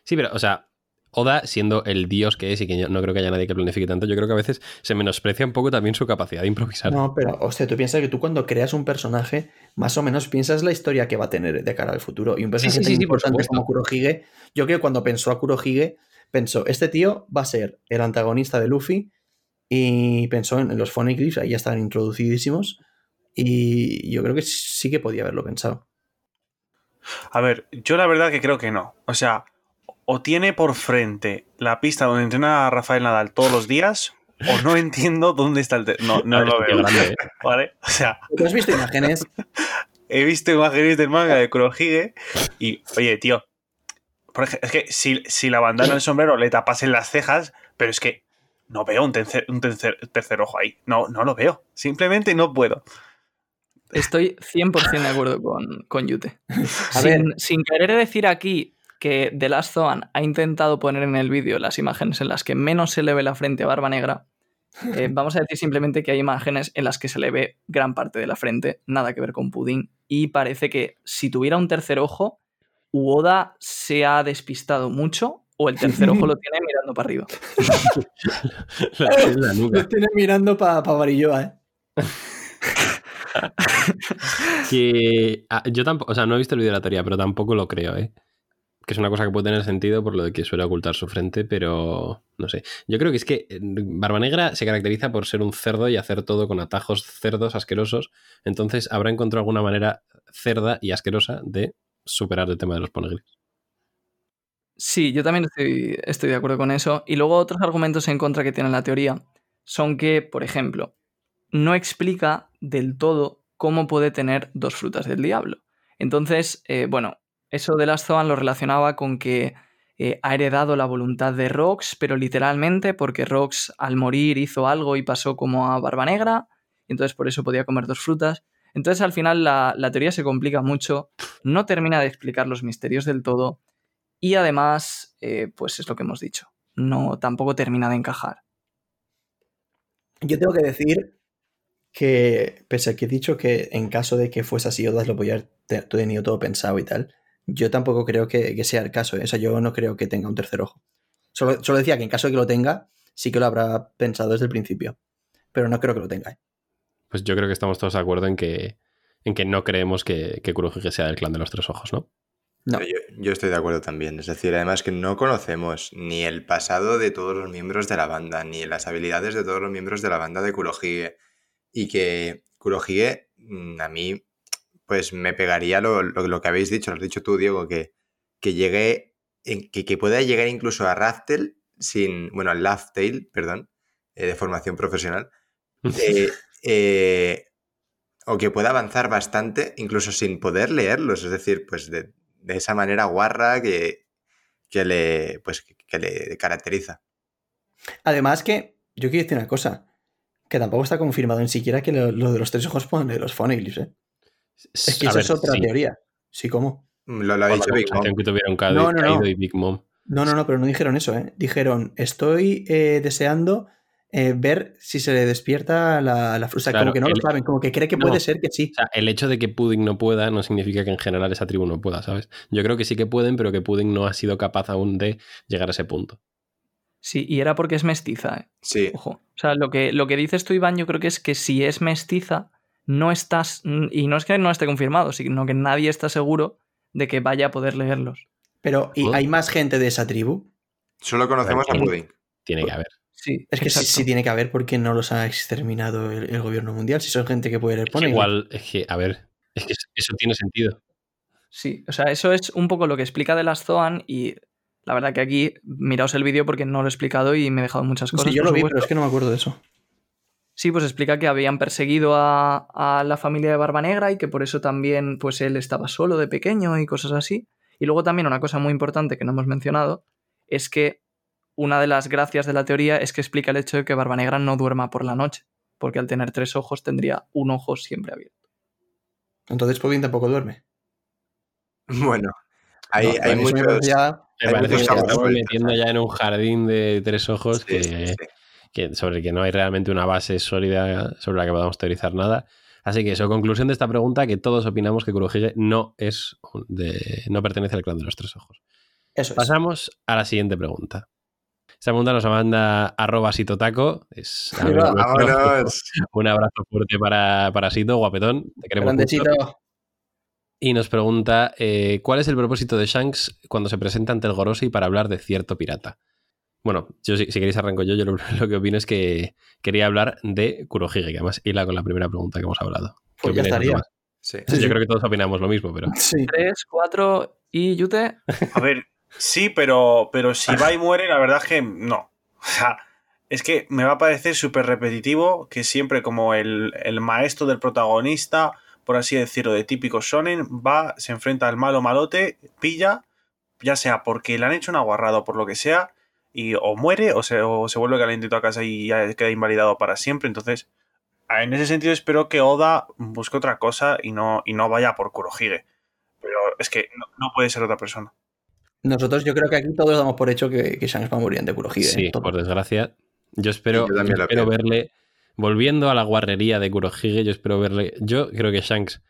Sí, pero, o sea, Oda, siendo el dios que es y que yo no creo que haya nadie que planifique tanto, yo creo que a veces se menosprecia un poco también su capacidad de improvisar. No, pero, hostia, tú piensas que tú cuando creas un personaje, más o menos piensas la historia que va a tener de cara al futuro. Y un personaje sí, tan sí, sí, por importante como Kurohige, yo creo que cuando pensó a Kurohige, pensó, este tío va a ser el antagonista de Luffy y pensó en, los Phoneglyphs, ahí ya estaban introducidísimos. Y yo creo que sí que podía haberlo pensado. A ver, yo la verdad que creo que no. O sea, o tiene por frente la pista donde entrena a Rafael Nadal todos los días, o no entiendo dónde está el... No, no Ah, lo tío veo. grande, ¿eh? ¿Vale? O sea, ¿Tú has visto imágenes? he visto imágenes del manga de Kurohige y, oye, tío, Por ejemplo, es que si, si la bandana del sombrero le tapasen las cejas, pero es que no veo un tercer, un tercer, tercer ojo ahí. No, no lo veo. Simplemente no puedo. Estoy 100% de acuerdo con, con Yute. A Sin, ver. sin querer decir aquí que The Last Zoan ha intentado poner en el vídeo las imágenes en las que menos se le ve la frente a Barba Negra, eh, vamos a decir simplemente que hay imágenes en las que se le ve gran parte de la frente, nada que ver con Pudding, y parece que si tuviera un tercer ojo, Uoda se ha despistado mucho o el tercer ojo lo tiene mirando para arriba. La, es la nuca. Lo tienes mirando para pa Barilloa, ¿eh? Que ah, yo tampoco, o sea, no he visto el vídeo de la teoría, pero tampoco lo creo, ¿eh? Que es una cosa que puede tener sentido por lo de que suele ocultar su frente, pero no sé. Yo creo que es que eh, Barba Negra se caracteriza por ser un cerdo y hacer todo con atajos cerdos asquerosos. Entonces habrá encontrado alguna manera cerda y asquerosa de superar el tema de los ponegris. Sí, yo también estoy, estoy de acuerdo con eso. Y luego otros argumentos en contra que tiene la teoría son que, por ejemplo, no explica del todo cómo puede tener dos frutas del diablo. Entonces, eh, bueno, eso de las Zoan lo relacionaba con que eh, ha heredado la voluntad de Rox, pero literalmente porque Rox al morir hizo algo y pasó como a Barba Negra, y entonces por eso podía comer dos frutas. Entonces al final la, teoría se complica mucho, no termina de explicar los misterios del todo, y además, eh, pues es lo que hemos dicho, no tampoco termina de encajar. Yo tengo que decir que, pese a que he dicho que en caso de que fuese así, Odas lo podía haber te- tenido todo pensado y tal, yo tampoco creo que, que sea el caso. ¿eh? O sea, yo no creo que tenga un tercer ojo. Solo, solo decía que en caso de que lo tenga, sí que lo habrá pensado desde el principio. Pero no creo que lo tenga. ¿eh? Pues yo creo que estamos todos de acuerdo en que, en que no creemos que, que Kurohige sea del clan de los tres ojos, ¿no? No. Yo, yo estoy de acuerdo también. Es decir, además que no conocemos ni el pasado de todos los miembros de la banda, ni las habilidades de todos los miembros de la banda de Kurohige. Y que Kurohige, mm, a mí, pues me pegaría lo, lo- lo que habéis dicho, lo has dicho tú, Diego, que, que llegue, que, que pueda llegar incluso a Raftel sin, bueno, al Laftail, perdón, eh, de formación profesional, eh, eh, o que pueda avanzar bastante incluso sin poder leerlos, es decir, pues de, de esa manera guarra que, que le, pues, que- que le caracteriza. Además que, yo quiero decir una cosa, que tampoco está confirmado ni siquiera que lo, lo de los tres ojos pone los phoneglyphs, ¿eh? Es que A eso ver, es otra sí. teoría. Sí, ¿cómo? Lo, lo ha dicho Big Mom. que tuvieron No, no, no. Kaido y Big Mom. No, no, no, pero no dijeron eso, ¿eh? Dijeron, estoy eh, deseando eh, ver si se le despierta la, la. Claro, como que no el- lo saben, como que cree que No. puede ser que sí. O sea, el hecho de que Pudding no pueda no significa que en general esa tribu no pueda, ¿sabes? Yo creo que sí que pueden, pero que Pudding no ha sido capaz aún de llegar a ese punto. Sí, y era porque es mestiza, ¿eh? Sí, Ojo. O sea, lo que, lo que dices tú, Iván, yo creo que es que si es mestiza, no estás. Y no es que no esté confirmado, sino que nadie está seguro de que vaya a poder leerlos. Pero ¿y hay más gente de esa tribu? solo conocemos a Pudding. Tiene que haber. Sí. Es que sí, tiene que haber porque no los ha exterminado el, el gobierno mundial. Si son gente que puede leer poneglyphs. igual, es que, a ver, es que eso tiene sentido. Sí, o sea, eso es un poco lo que explica de las Zoan y la verdad que aquí miraos el vídeo porque no lo he explicado y me he dejado muchas cosas. Sí, yo lo vi, supuesto. pero es que no me acuerdo de eso. Sí, pues explica que habían perseguido a, a la familia de Barba Negra y que por eso también pues él estaba solo de pequeño y cosas así. Y luego también una cosa muy importante que no hemos mencionado es que una de las gracias de la teoría es que explica el hecho de que Barba Negra no duerma por la noche, porque al tener tres ojos tendría un ojo siempre abierto. Entonces Pudding tampoco duerme. Bueno, hay, No, hay bueno, eso me muchos... ya- Me Hay parece muchos que estamos metiendo ya en un jardín de tres ojos Sí, que, sí, sí. Que- sobre el que no hay realmente una base sólida sobre la que podamos teorizar nada. Así que eso, conclusión de esta pregunta, que todos opinamos que Kurohige no es de, no pertenece al clan de los tres ojos. Eso es. Pasamos a la siguiente pregunta. Esta pregunta nos la manda arroba sitotaco. Es va. ¡Vámonos! Un abrazo fuerte para, para Sito, guapetón. Te queremos mucho. Y nos pregunta, eh, ¿cuál es el propósito de Shanks cuando se presenta ante el Gorosei para hablar de cierto pirata? Bueno, yo si, si queréis arranco yo, yo lo, lo que opino es que quería hablar de Kurohige, que además hila con la primera pregunta que hemos hablado. ¿Qué Pues ya estaría. demás? Sí. Sí, sí. Yo creo que todos opinamos lo mismo, pero... Sí. Tres, cuatro y Yute. A ver, sí, pero, pero si va y muere, la verdad es que no. O sea, es que me va a parecer súper repetitivo que siempre como el, el maestro del protagonista, por así decirlo, de típico shonen, va, se enfrenta al malo malote, pilla, ya sea porque le han hecho una guarrada o por lo que sea, y o muere o se, o se vuelve calentito a casa y ya queda invalidado para siempre. Entonces, en ese sentido espero que Oda busque otra cosa y no, y no vaya por Kurohige. Pero es que no, no puede ser otra persona. Nosotros yo creo que aquí todos damos por hecho que, que Shanks va a morir ante Kurohige. Sí, ¿eh? Todo. por desgracia. Yo espero, Yo yo espero verle. Volviendo a la guarrería de Kurohige, yo espero verle. Yo creo que Shanks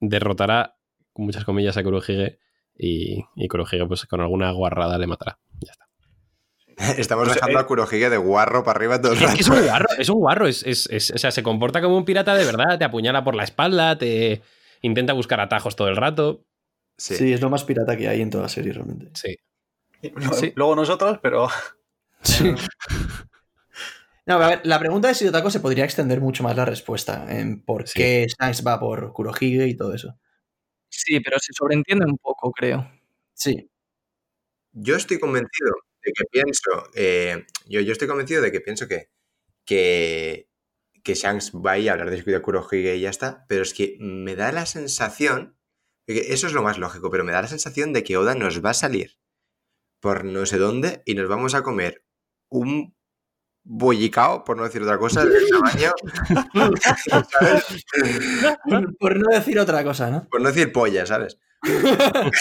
derrotará, con muchas comillas, a Kurohige. Y, y Kurohige, pues con alguna guarrada le matará. Estamos Pues, dejando eh, a Kurohige de guarro para arriba todo el Es rato. que es un guarro, es un guarro. Es, es- es- o sea, se comporta como un pirata de verdad. Te apuñala por la espalda, te intenta buscar atajos todo el rato. Sí. Sí, es lo más pirata que hay en toda la serie, realmente. Sí. Sí. Luego nosotros, pero Sí. No, a ver, la pregunta de si Otako se podría extender mucho más la respuesta en por Sí. qué Shanks va por Kurohige y todo eso. Sí, pero se sobreentiende un poco, creo. Sí. Yo estoy convencido de que pienso. eh, yo, yo estoy convencido de que pienso que. que. que Shanks va ahí a hablar de su vida Kurohige y ya está. Pero es que me da la sensación. Eso es lo más lógico, pero me da la sensación de que Oda nos va a salir por no sé dónde y nos vamos a comer un bollicao, por no decir otra cosa, del tamaño. ¿sabes? Por, por no decir otra cosa, ¿no? Por no decir polla, ¿sabes?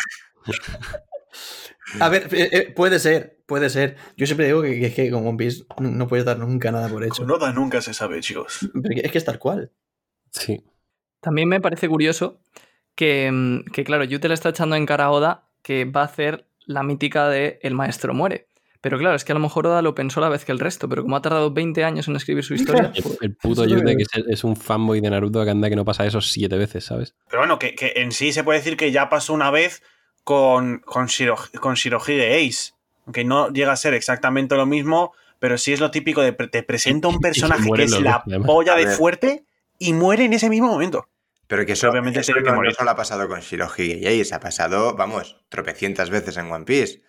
A ver, eh, eh, puede ser, puede ser. Yo siempre digo que, que es que con One Piece no, no puedes dar nunca nada por hecho. con Oda nunca se sabe, chicos. Es que es tal cual. Sí. También me parece curioso que, mm, que, claro, Yute le está echando en cara a Oda que va a hacer la mítica de El maestro muere. Pero claro, es que a lo mejor Oda lo pensó a la vez que el resto, pero como ha tardado 20 años en escribir su historia, El, el puto Yute, que- que es, es un fanboy de Naruto que anda que no pasa eso siete veces, ¿sabes? Pero bueno, que, que en sí se puede decir que ya pasó una vez con, con, Shiro, con Shirohige Ace. Aunque no llega a ser exactamente lo mismo, pero sí es lo típico de te presenta un personaje que es la polla de fuerte y muere en ese mismo momento. Pero que eso, Obviamente eso que no, no morir. solo ha pasado con Shirohige y Ace, ha pasado, vamos, tropecientas veces en One Piece.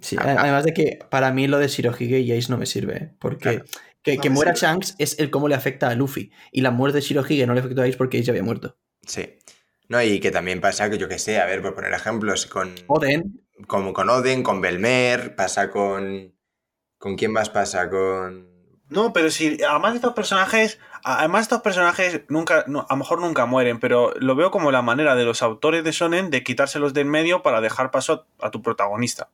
Sí, Ah, ah. además de que para mí lo de Shirohige y Ace no me sirve, ¿eh? porque Claro. que, No que me muera sirve. Shanks es el cómo le afecta a Luffy. Y la muerte de Shirohige no le afectó a Ace porque Ace ya había muerto. Sí. No, y que también pasa que yo que sé, a ver, por poner ejemplos, con, Oden, como con Oden, con Belmer, pasa con. ¿Con quién más pasa? Con. No, pero si además de estos personajes, además estos personajes nunca, no, a lo mejor nunca mueren, pero lo veo como la manera de los autores de Shonen de quitárselos de en medio para dejar paso a tu protagonista.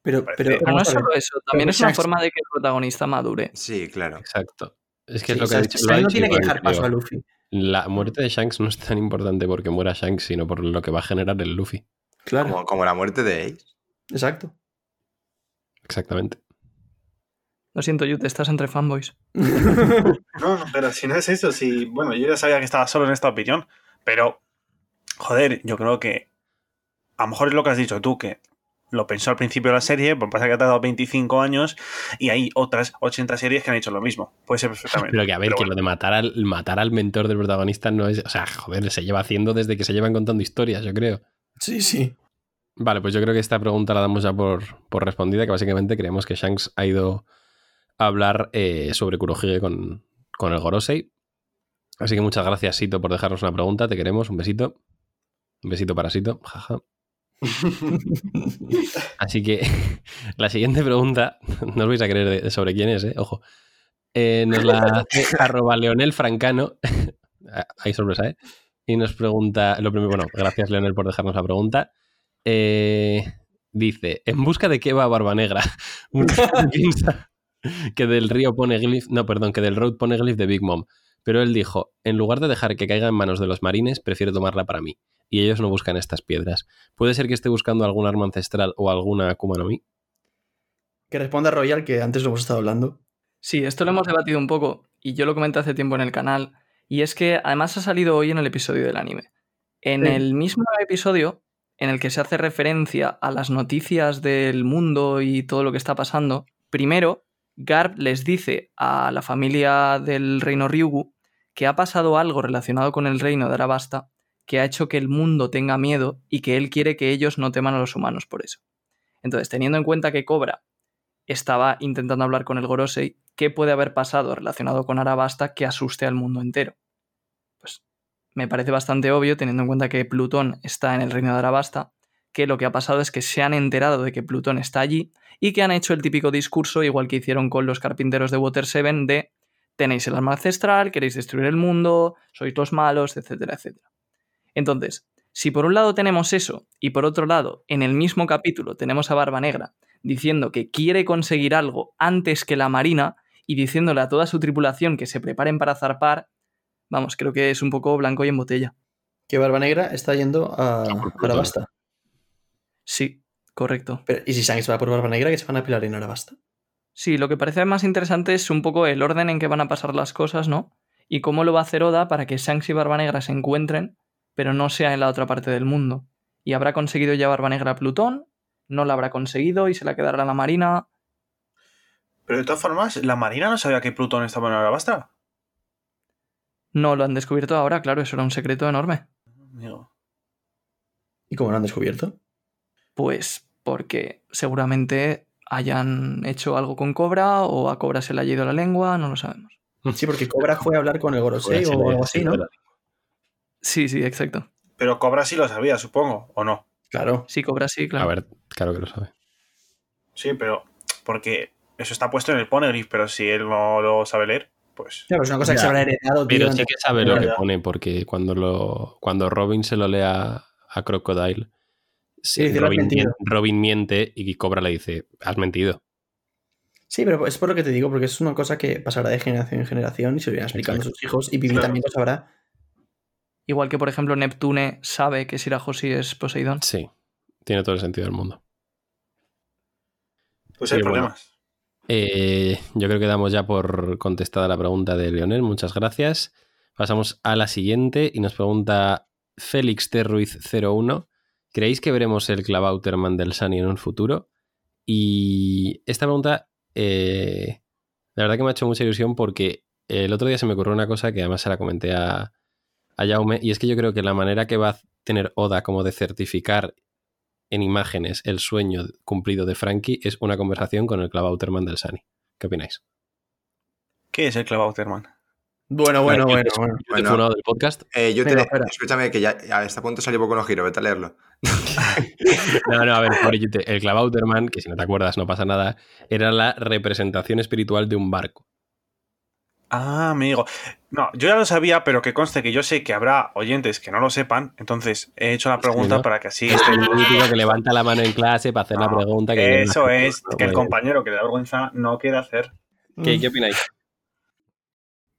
pero, pero, pero no es solo eso, también Pero es una forma de que el protagonista madure. Sí, claro. Exacto. Es que Sí, es lo que o ha dicho. lo ha Shanks no dicho tiene que dejar paso a Luffy. La muerte de Shanks no es tan importante porque muera Shanks, sino por lo que va a generar el Luffy. Claro, Como, como la muerte de Ace. exacto. Exactamente. Lo siento, Yute, estás entre fanboys. No, no, pero si no es eso, si. Bueno, yo ya sabía que estaba solo en esta opinión, pero. Joder, yo creo que. A lo mejor es lo que has dicho tú, que lo pensó al principio de la serie, pues pasa que ha tardado 25 años y hay otras 80 series que han hecho lo mismo. Puede ser perfectamente. Pero que a ver, Pero que bueno. lo de matar al, matar al mentor del protagonista no es. O sea, joder, se lleva haciendo desde que se llevan contando historias, yo creo. Sí, sí. Vale, pues yo creo que esta pregunta la damos ya por, por respondida, que básicamente creemos que Shanks ha ido a hablar eh, sobre Kurohige con, con el Gorosei. Así que muchas gracias, Sito, por dejarnos una pregunta. Te queremos. Un besito. Un besito para Sito. Jaja. Así que la siguiente pregunta, no os vais a creer de- sobre quién es, ¿eh? Ojo. Eh, nos la hace arroba Leonel Francano. Hay sorpresa, ¿eh? Y nos pregunta, lo primero, bueno, gracias Leonel por dejarnos la pregunta. Eh, dice, ¿en busca de qué va Barba Negra? Piensa que del río pone Glyph, no, perdón, que del road pone Glyph de Big Mom. Pero él dijo, en lugar de dejar que caiga en manos de los marines, prefiero tomarla para mí. Y ellos no buscan estas piedras. ¿Puede ser que esté buscando algún arma ancestral o alguna Akuma no Mi? Que responda Royal, que antes lo hemos estado hablando. Sí, esto lo hemos debatido un poco y yo lo comenté hace tiempo en el canal. Y es que además ha salido hoy en el episodio del anime. En Sí. el mismo episodio en el que se hace referencia a las noticias del mundo y todo lo que está pasando, primero Garb les dice a la familia del reino Ryugu que ha pasado algo relacionado con el reino de Arabasta que ha hecho que el mundo tenga miedo y que él quiere que ellos no teman a los humanos por eso. Entonces, teniendo en cuenta que Cobra estaba intentando hablar con el Gorosei, ¿qué puede haber pasado relacionado con Arabasta que asuste al mundo entero? Pues me parece bastante obvio, teniendo en cuenta que Plutón está en el reino de Arabasta, que lo que ha pasado es que se han enterado de que Plutón está allí y que han hecho el típico discurso, igual que hicieron con los carpinteros de Water 7, de tenéis el alma ancestral, queréis destruir el mundo, sois los malos, etcétera, etcétera. Entonces, si por un lado tenemos eso y por otro lado, en el mismo capítulo tenemos a Barba Negra diciendo que quiere conseguir algo antes que la Marina y diciéndole a toda su tripulación que se preparen para zarpar, vamos, creo que es un poco blanco y en botella. Que Barba Negra está yendo a, Arabasta. Sí, correcto. Pero, ¿Y si Shanks va por Barba Negra, que se van a pilar en Arabasta? Sí, lo que parece más interesante es un poco el orden en que van a pasar las cosas, ¿no? Y cómo lo va a hacer Oda para que Shanks y Barba Negra se encuentren, pero no sea en la otra parte del mundo. ¿Y habrá conseguido ya Barba Negra a Plutón? ¿No la habrá conseguido y se la quedará a la Marina? Pero de todas formas, la Marina no sabía que Plutón estaba en Arabasta. No lo han descubierto ahora, claro, eso era un secreto enorme. Amigo. ¿Y cómo lo han descubierto? Pues porque seguramente hayan hecho algo con Cobra o a Cobra se le haya ido la lengua, no lo sabemos. Sí, porque Cobra fue a hablar con el Gorosei o algo así, ¿no? Sí, sí, exacto. Pero Cobra sí lo sabía, supongo, ¿o no? Claro. Sí, Cobra sí, claro. A ver, claro que lo sabe. Sí, pero porque eso está puesto en el Poneglyph, pero si él no lo sabe leer, pues... Claro, es una cosa que Ya. se habrá heredado. tío, Pero sí que sabe lo que pone, porque cuando, lo, cuando Robin se lo lea a Crocodile, sí, dice, "Lo has Robin, mentido". mien- Robin miente y Cobra le dice, has mentido. Sí, pero es por lo que te digo, porque es una cosa que pasará de generación en generación y se lo irán explicando a sus hijos y Vivi Claro. también lo sabrá. Igual que, por ejemplo, Neptune sabe que Sirajosi es Poseidón. Sí, tiene todo el sentido del mundo. Pues hay bueno. problemas. Eh, yo creo que damos ya por contestada la pregunta de Leonel. Muchas gracias. Pasamos a la siguiente y nos pregunta Félix T. Ruiz 01. ¿Creéis que veremos el Clavauterman del Sunny en un futuro? Y esta pregunta, eh, la verdad que me ha hecho mucha ilusión porque el otro día se me ocurrió una cosa que además se la comenté a, a Jaume, y es que yo creo que la manera que va a tener Oda como de certificar en imágenes el sueño cumplido de Frankie es una conversación con el Clavauterman del Sunny. ¿Qué opináis? ¿Qué es el Clavauterman? Bueno, bueno, bueno, yo- bueno. yo te Bueno. del podcast. Eh, yo te. Venga, espera. Escúchame, que ya a este punto salió poco no giro, vete a leerlo. No, no, a ver, Yute, el Clavauterman, que si no te acuerdas no pasa nada, era la representación espiritual de un barco. Ah, amigo. No, yo ya lo sabía, pero que conste que yo sé que habrá oyentes que no lo sepan, entonces he hecho la pregunta ¿no? para que así Es esté el típico que levanta la mano en clase para hacer la No, pregunta. Que Eso es, que el compañero que le da vergüenza no quiere hacer. ¿Qué, qué opináis?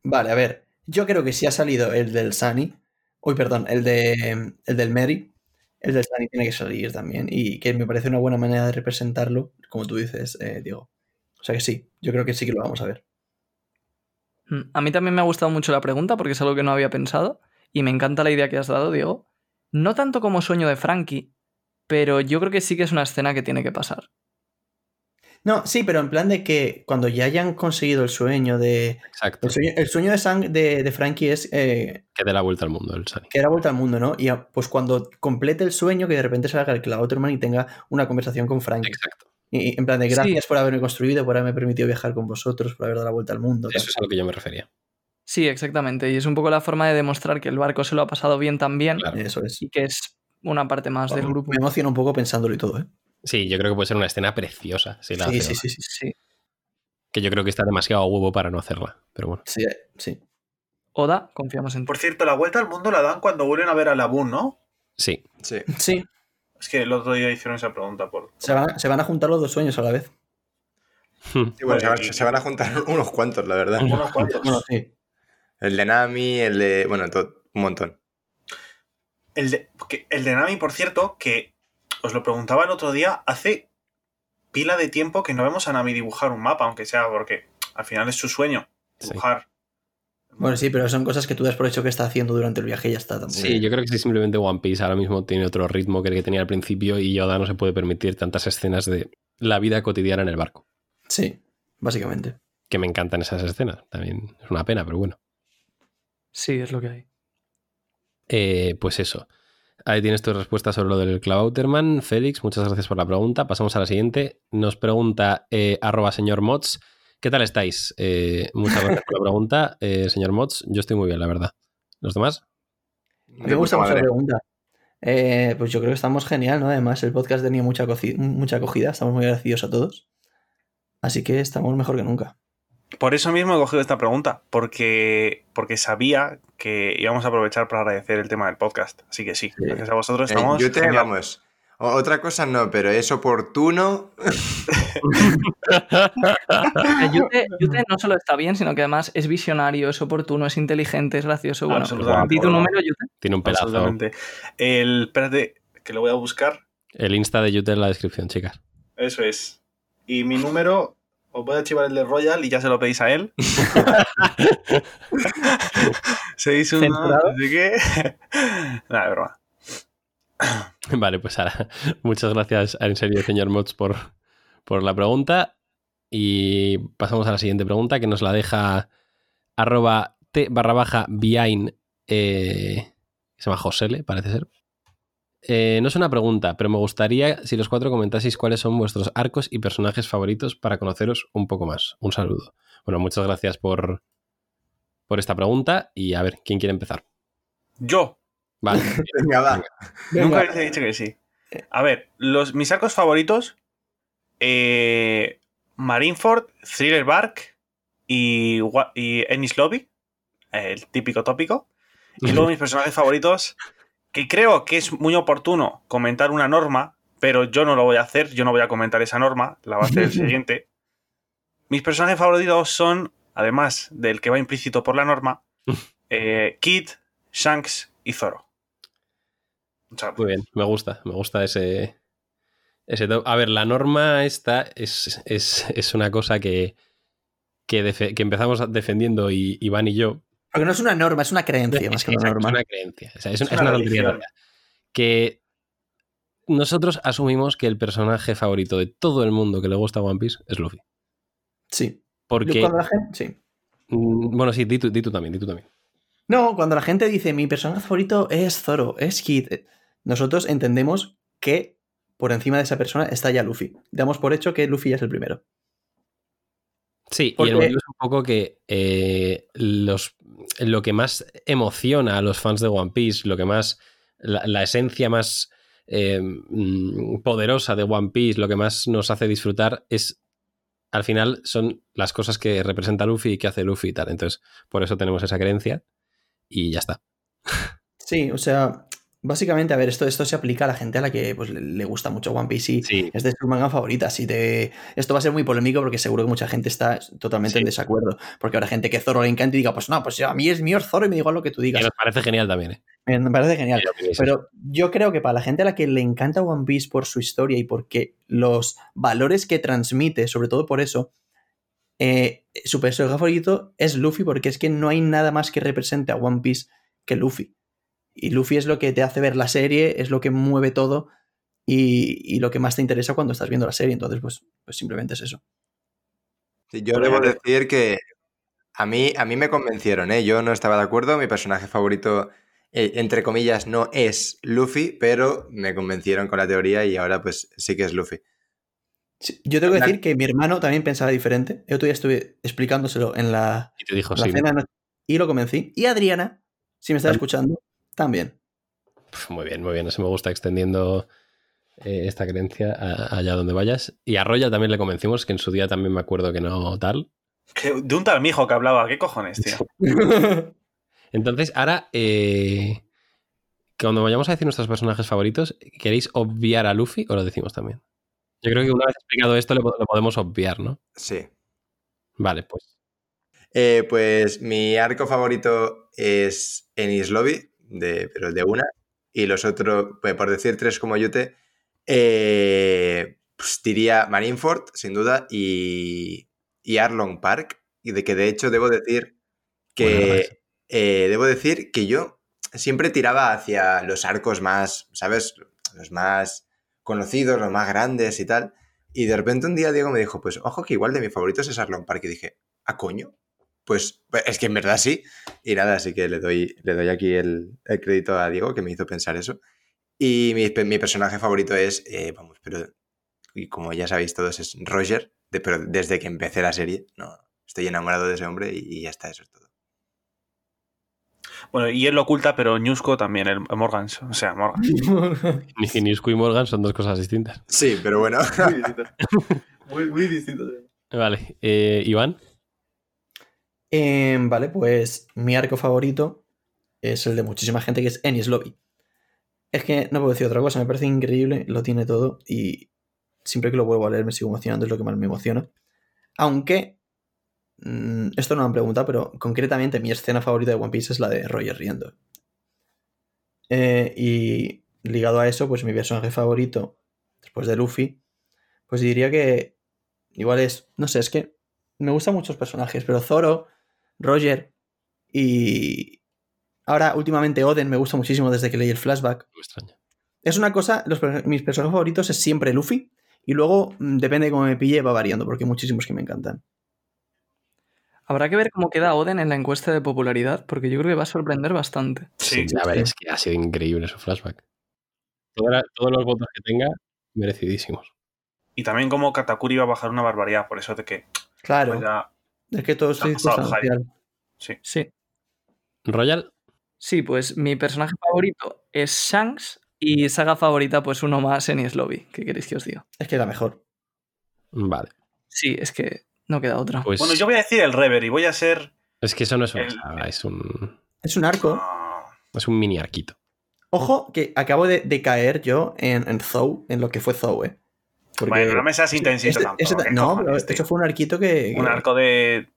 Vale, a ver. Yo creo que si ha salido el del Sunny. Uy, perdón, el, de, el del Mary. El del Sunny tiene que salir también. Y que me parece una buena manera de representarlo, como tú dices, eh, Diego. O sea que sí, yo creo que sí que lo vamos a ver. Mm, A mí también me ha gustado mucho la pregunta porque es algo que no había pensado y me encanta la idea que has dado, Diego. No tanto como sueño de Frankie, pero yo creo que sí que es una escena que tiene que pasar. No, sí, pero en plan de que cuando ya hayan conseguido el sueño de. Exacto. El sueño, el sueño de, Sang- de, de Frankie es eh, Que dé la vuelta al mundo el Sunny. que era vuelta al mundo, ¿no? Y pues cuando complete el sueño, que de repente salga el Clouterman y tenga una conversación con Frankie. Exacto. Y, y en plan de Sí. gracias por haberme construido, por haberme permitido viajar con vosotros, por haber dado la vuelta al mundo. tal. Eso es a lo que yo me refería. Sí, exactamente. Y es un poco la forma de demostrar que el barco se lo ha pasado bien también Claro. Eso es. y que es una parte más del grupo. Me emociona un poco pensándolo y todo, ¿eh? Sí, yo creo que puede ser una escena preciosa. Si la Sí, sí, sí, sí, Sí. Que yo creo que está demasiado a huevo para no hacerla. Pero bueno. sí, sí. Oda, confiamos en ti. Por cierto, la vuelta al mundo la dan cuando vuelven a ver a Labun, ¿no? Sí. Sí. Sí, Es que el otro día hicieron esa pregunta por. se van, se van a juntar los dos sueños a la vez. Sí, bueno, se, van, se van a juntar unos cuantos, la verdad. Unos cuantos. Bueno, sí. El de Nami, el de. Bueno, todo, un montón. El de, que- el de Nami, por cierto, que os lo preguntaba el otro día, hace pila de tiempo que no vemos a Nami dibujar un mapa, aunque sea porque al final es su sueño, Sí. dibujar. Bueno, sí, pero son cosas que tú das por hecho que está haciendo durante el viaje y ya está. tampoco. Sí, yo creo que sí, simplemente One Piece ahora mismo tiene otro ritmo que el que tenía al principio y Yoda no se puede permitir tantas escenas de la vida cotidiana en el barco. Sí, básicamente. Que me encantan esas escenas. También es una pena, pero bueno. Sí, es lo que hay. Eh, pues eso. Ahí tienes tu respuesta sobre lo del Clavauterman. Félix, muchas gracias por la pregunta. Pasamos a la siguiente. Nos pregunta eh, arroba señor Mods. ¿Qué tal estáis? Eh, muchas gracias por la pregunta, eh, señor Mods. Yo estoy muy bien, la verdad. ¿Los demás? Me gusta mucho la pregunta. Eh, pues yo creo que estamos genial, ¿no? Además, el podcast tenía mucha, acogida, estamos muy agradecidos a todos. Así que estamos mejor que nunca. Por eso mismo he cogido esta pregunta, porque, porque sabía que íbamos a aprovechar para agradecer el tema del podcast. Así que sí, gracias a vosotros Eh, estamos. Yute, genial. vamos. Otra cosa no, pero es oportuno. Yute, Yute no solo está bien, sino que además es visionario, es oportuno, es inteligente, es gracioso. Bueno, tu número, Yute. Tiene un pedazo. Absolutamente. El, espérate, que lo voy a buscar. El Insta de YouTube en la descripción, chicas. Eso es. Y mi número, os voy a archivar el de Royal y ya se lo pedís a él. 6 1 Censurado. así que. Nada, de broma. Vale, pues ahora, muchas gracias en serio, señor Mods, por, por la pregunta. Y pasamos a la siguiente pregunta que nos la deja arroba t barra baja behind, eh, se llama Josele, parece ser. Eh, no es una pregunta, pero me gustaría si los cuatro comentaseis cuáles son vuestros arcos y personajes favoritos para conoceros un poco más. Un saludo. Bueno, muchas gracias por, por esta pregunta y a ver, ¿quién quiere empezar? Yo, Vale. Venga, va. Nunca les he dicho que sí. A ver, los, mis arcos favoritos: eh, Marineford, Thriller Bark y, y Ennis Lobby, el típico tópico. Y luego mis personajes favoritos, que creo que es muy oportuno comentar una norma, pero yo no lo voy a hacer, yo no voy a comentar esa norma, la va a hacer el siguiente. Mis personajes favoritos son, además del que va implícito por la norma, eh, Kid, Shanks y Zoro. Muy bien, me gusta, me gusta ese, ese top. A ver, la norma esta es, es, es una cosa que, que, que empezamos defendiendo y, Iván y yo. Porque no es una norma, es una creencia más que una norma. Es una creencia, o sea, es, una una. Que nosotros asumimos que el personaje favorito de todo el mundo que le gusta One Piece es Luffy. Sí. Porque, cuando la gente, sí. mm, bueno, sí, di tú, di tú también, di tú también. No, cuando la gente dice mi personaje favorito es Zoro, es Kid, nosotros entendemos que por encima de esa persona está ya Luffy. Damos por hecho que Luffy ya es el primero. Sí, y Porque- el motivo es un poco que eh, los, lo que más emociona a los fans de One Piece, lo que más. La, la esencia más eh, mm, poderosa de One Piece, lo que más nos hace disfrutar es. Al final son las cosas que representa Luffy y que hace Luffy y tal. Entonces, por eso tenemos esa creencia y ya está. Sí, o sea, básicamente, a ver, esto, esto se aplica a la gente a la que pues, le, gusta mucho One Piece y Sí, es de sus mangas favoritas. Y te... Esto va a ser muy polémico porque seguro que mucha gente está totalmente Sí. en desacuerdo. Porque habrá gente que Zoro le encanta y diga, pues no, pues a mí es mío Zoro y me igual lo que tú digas. nos parece genial también. ¿eh? Me parece genial. Y. Pero yo creo que para la gente a la que le encanta One Piece por su historia y porque los valores que transmite, sobre todo por eso, eh, su personaje favorito es Luffy porque es que no hay nada más que represente a One Piece que Luffy. Y Luffy es lo que te hace ver la serie, es lo que mueve todo y, y lo que más te interesa cuando estás viendo la serie. Entonces, pues, pues simplemente es eso. Sí, yo debo decir que a mí, a mí me convencieron, ¿eh? Yo no estaba de acuerdo, mi personaje favorito, eh, entre comillas, no es Luffy, pero me convencieron con la teoría y ahora pues sí que es Luffy. Sí, yo tengo que La- decir que mi hermano también pensaba diferente. Otro día estuve explicándoselo en la, Y te dijo, la sí. cena de noche y lo convencí. Y Adriana, si me está También. escuchando, también. Pf, Muy bien, muy bien. Eso me gusta extendiendo eh, esta creencia a- allá donde vayas. Y a Roya también le convencimos, que en su día también me acuerdo que no tal. Que- de un tal mijo que hablaba, ¿qué cojones, tío? Entonces, ahora, eh, cuando vayamos a decir nuestros personajes favoritos, ¿queréis obviar a Luffy o lo decimos también? Yo creo que una vez explicado esto lo, lo podemos obviar, ¿no? Sí. Vale, pues. Eh, pues mi arco favorito es Ennis Lobby, de, pero de una. Y los otros, pues, por decir tres como Yute, eh, pues diría Marineford, sin duda, y, y Arlong Park. Y de que de hecho debo decir que eh, debo decir que yo siempre tiraba hacia los arcos más, ¿sabes? Los más conocidos, los más grandes y tal. Y de repente un día Diego me dijo, pues ojo que igual de mis favoritos es Arlong Park. Y dije, ¿a coño? Pues, pues, es que en verdad sí. Y nada, así que le doy, le doy aquí el, el crédito a Diego que me hizo pensar eso. Y mi, mi personaje favorito es, eh, vamos, pero, y como ya sabéis todos, es Roger, de- pero desde que empecé la serie, no, estoy enamorado de ese hombre y, y ya está, eso es todo. Bueno, y él lo oculta, pero Newsco también, el Morgan. O sea, Morgan. Ni Newsco y Morgan son dos cosas distintas. Sí, pero bueno. Muy. Muy, distinto. Vale, eh, Iván. Em, vale, pues mi arco favorito es el de muchísima gente, que es Ennis Lobby. Es que no puedo decir otra cosa, me parece increíble, lo tiene todo y siempre que lo vuelvo a leer me sigo emocionando, es lo que más me emociona. Aunque, mm, esto no me han preguntado, pero concretamente mi escena favorita de One Piece es la de Roger riendo. Eh, y ligado a eso, pues mi personaje favorito, después de Luffy, pues diría que igual es, no sé, es que me gustan muchos personajes, pero Zoro, Roger y ahora últimamente Oden me gusta muchísimo desde que leí el flashback. Me extraña. Es una cosa, los mis personajes favoritos es siempre Luffy y luego mm, depende de cómo me pille va variando porque hay muchísimos que me encantan. Habrá que ver cómo queda Oden en la encuesta de popularidad, porque yo creo que va a sorprender bastante. Sí. a ver, es que ha sido increíble su flashback. Toda- todos los votos que tenga, merecidísimos. Y también como Katakuri iba a bajar una barbaridad, por eso de que Claro, pues ya, es que todo es circunstancial. sí. Sí. Royal, Sí, pues mi personaje favorito es Shanks y saga favorita, pues uno más en Lobby. ¿Qué queréis que os diga? Es que la mejor. vale. Sí, es que no queda otra. Pues Bueno, yo voy a decir el Rever y voy a ser. es que eso no es una el- saga, es un, Es un arco. Es un mini arquito. Ojo que acabo de, de caer yo en, en Zou, en lo que fue Zou, eh. Porque Bueno, no me seas intensito tampoco, ese- ¿qué no, pero tío? eso fue un arquito que. un que- arco de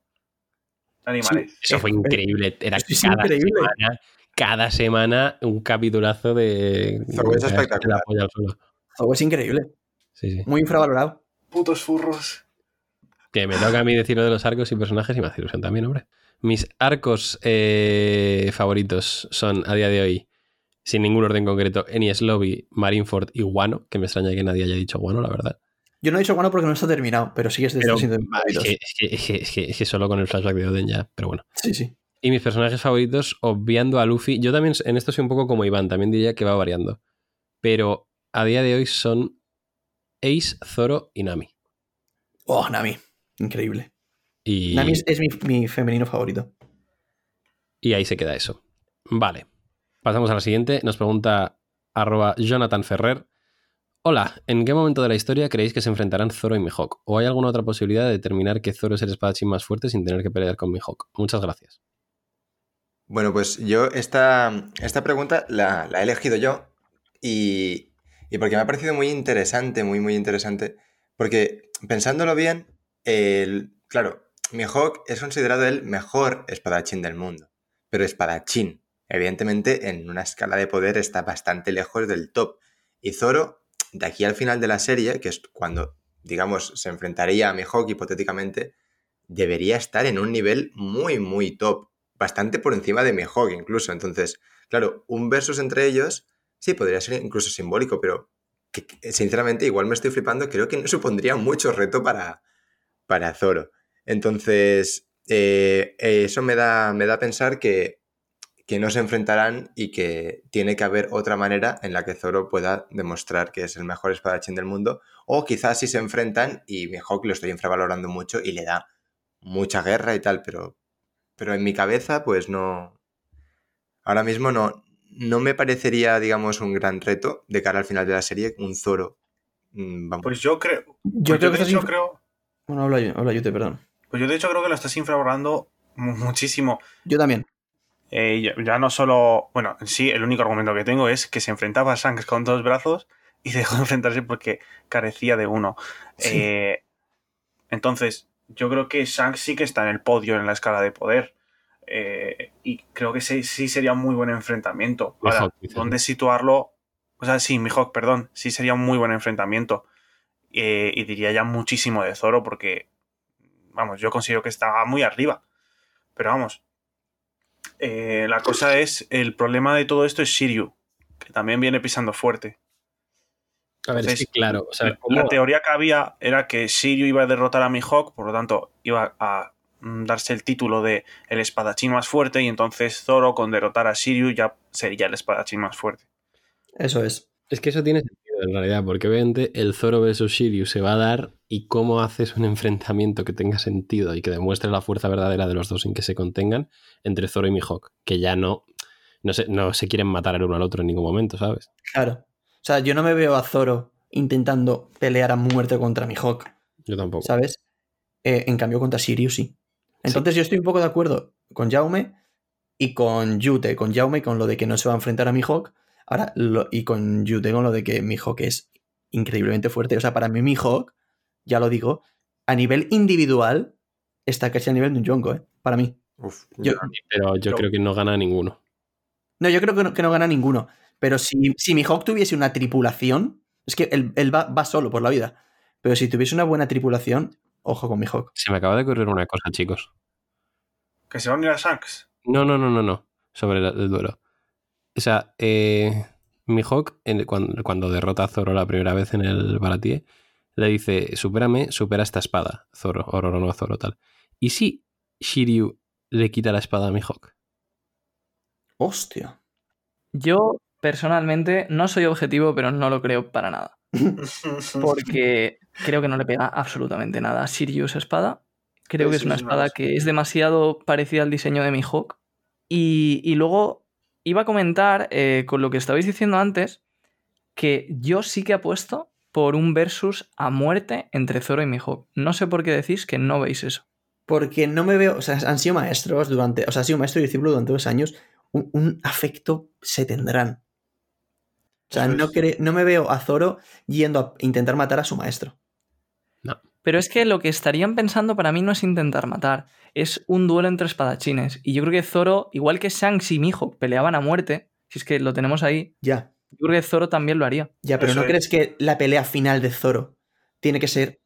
animales. Eso fue increíble. Era es cada increíble. semana, cada semana un capitulazo de. Zou es espectacular. Zou es increíble. Sí, sí. Muy infravalorado. Putos furros. Que me toca a mí decir lo de los arcos y personajes y me hace ilusión también, hombre. Mis arcos eh, favoritos son a día de hoy, sin ningún orden concreto, Enies Lobby, Marineford y Guano, que me extraña que nadie haya dicho Guano, la verdad. Yo no he dicho bueno porque no está terminado, pero sí que es de Pero es, que, es, que, es, que, es, que, es que solo con el flashback de Oden ya, pero bueno. Sí, sí. Y mis personajes favoritos, obviando a Luffy, yo también en esto soy un poco como Iván, también diría que va variando. Pero a día de hoy son Ace, Zoro y Nami. Oh, Nami. Increíble. Y, Nami es, es mi, mi femenino favorito. y ahí se queda eso. Vale. Pasamos a la siguiente. Nos pregunta arroba Jonathan Ferrer. Hola, ¿en qué momento de la historia creéis que se enfrentarán Zoro y Mihawk? ¿O hay alguna otra posibilidad de determinar que Zoro es el espadachín más fuerte sin tener que pelear con Mihawk? Muchas gracias. Bueno, pues yo esta, esta pregunta la, he elegido yo y, y porque me ha parecido muy interesante, muy, muy interesante. Porque pensándolo bien, el, claro, Mihawk es considerado el mejor espadachín del mundo. Pero espadachín, evidentemente, en una escala de poder está bastante lejos del top. Y Zoro, de aquí al final de la serie, que es cuando, digamos, se enfrentaría a Mihawk hipotéticamente, debería estar en un nivel muy, muy top. Bastante por encima de Mihawk incluso. Entonces, claro, un versus entre ellos, sí, podría ser incluso simbólico, pero sinceramente igual me estoy flipando, creo que no supondría mucho reto para, para Zoro. Entonces, eh, eso me da, me da a pensar que, que no se enfrentarán y que tiene que haber otra manera en la que Zoro pueda demostrar que es el mejor espadachín del mundo. O quizás si se enfrentan y Mihawk lo estoy infravalorando mucho y le da mucha guerra y tal, pero, pero en mi cabeza pues no... Ahora mismo no, no me parecería, digamos, un gran reto de cara al final de la serie un Zoro. mm, Vamos. Pues yo creo. Yo pues creo yo que de estás hecho inf- creo. Bueno, habla, yo- habla Yute, perdón. Pues yo de hecho creo que lo estás infravalorando mu- muchísimo. Yo también. Eh, ya, ya no solo. Bueno, en sí, el único argumento que tengo es que se enfrentaba a Shanks con dos brazos y dejó de enfrentarse porque carecía de uno. Sí. Eh, entonces, yo creo que Shanks sí que está en el podio en la escala de poder. Eh, y creo que sí, sí sería un muy buen enfrentamiento. Ahora, Mihawk, ¿dónde situarlo? O sea, sí, Mihawk, perdón. Sí sería un muy buen enfrentamiento. Eh, y diría ya muchísimo de Zoro porque, vamos, yo considero que está muy arriba. Pero vamos, eh, la cosa es, el problema de todo esto es Shiryu, que también viene pisando fuerte. A ver, Entonces, que claro, o sea, La ¿cómo- teoría que había era que Shiryu iba a derrotar a Mihawk, por lo tanto iba a mm, darse el título de el espadachín más fuerte y entonces Zoro con derrotar a Shiryu ya sería el espadachín más fuerte. Eso es. es que eso tiene sentido. Sentido en realidad, porque obviamente el Zoro versus Shiryu se va a dar y cómo haces un enfrentamiento que tenga sentido y que demuestre la fuerza verdadera de los dos sin que se contengan entre Zoro y Mihawk, que ya no, no, se, no se quieren matar el uno al otro en ningún momento, ¿sabes? Claro. O sea, yo no me veo a Zoro intentando pelear a muerte contra Mihawk, Yo tampoco. ¿sabes? Eh, en cambio, contra Shiryu sí. Entonces yo estoy un poco de acuerdo con Jaume y con Yute. Con Jaume con lo de que no se va a enfrentar a Mihawk. Ahora, lo- y con Yute con lo de que Mihawk es increíblemente fuerte. O sea, para mí Mihawk, ya lo digo, a nivel individual, está casi a nivel de un Yonko, ¿eh? Para mí. Uf, Yo- Pero yo creo que no gana ninguno. No, yo creo que no, que no gana ninguno. Pero si, si Mihawk tuviese una tripulación, es que él, él va, va solo por la vida. Pero si tuviese una buena tripulación, ojo con Mihawk. Se me acaba de ocurrir una cosa, chicos. Que se va a unir a Shanks. No, no, no, no, no. Sobre el, el duelo. O sea, eh, Mihawk, en- cuando, cuando derrota a Zoro la primera vez en el Baratie, le dice, supérame, supera esta espada. Zoro, Oro, no, Zoro, tal. ¿Y si Shiryu le quita la espada a Mihawk? Hostia. Yo, personalmente, no soy objetivo, pero no lo creo para nada. Porque creo que no le pega absolutamente nada a Sirius espada. Creo que es una Sí, sí, espada que es demasiado parecida al diseño de Mihawk. Y, y luego iba a comentar, eh, con lo que estabais diciendo antes, que yo sí que apuesto por un versus a muerte entre Zoro y Mihawk. No sé por qué decís que no veis eso. Porque no me veo. O sea, han sido maestros durante. O sea, ha sido maestro y discípulo durante dos años. Un, un afecto se tendrán. O sea, no, no me veo a Zoro yendo a intentar matar a su maestro. Pero es que lo que estarían pensando para mí no es intentar matar, es un duelo entre espadachines. Y yo creo que Zoro, igual que Shanks y Mihawk peleaban a muerte, si es que lo tenemos ahí, Ya. yo creo que Zoro también lo haría. Ya, pero Eso ¿no es. crees que la pelea final de Zoro tiene que ser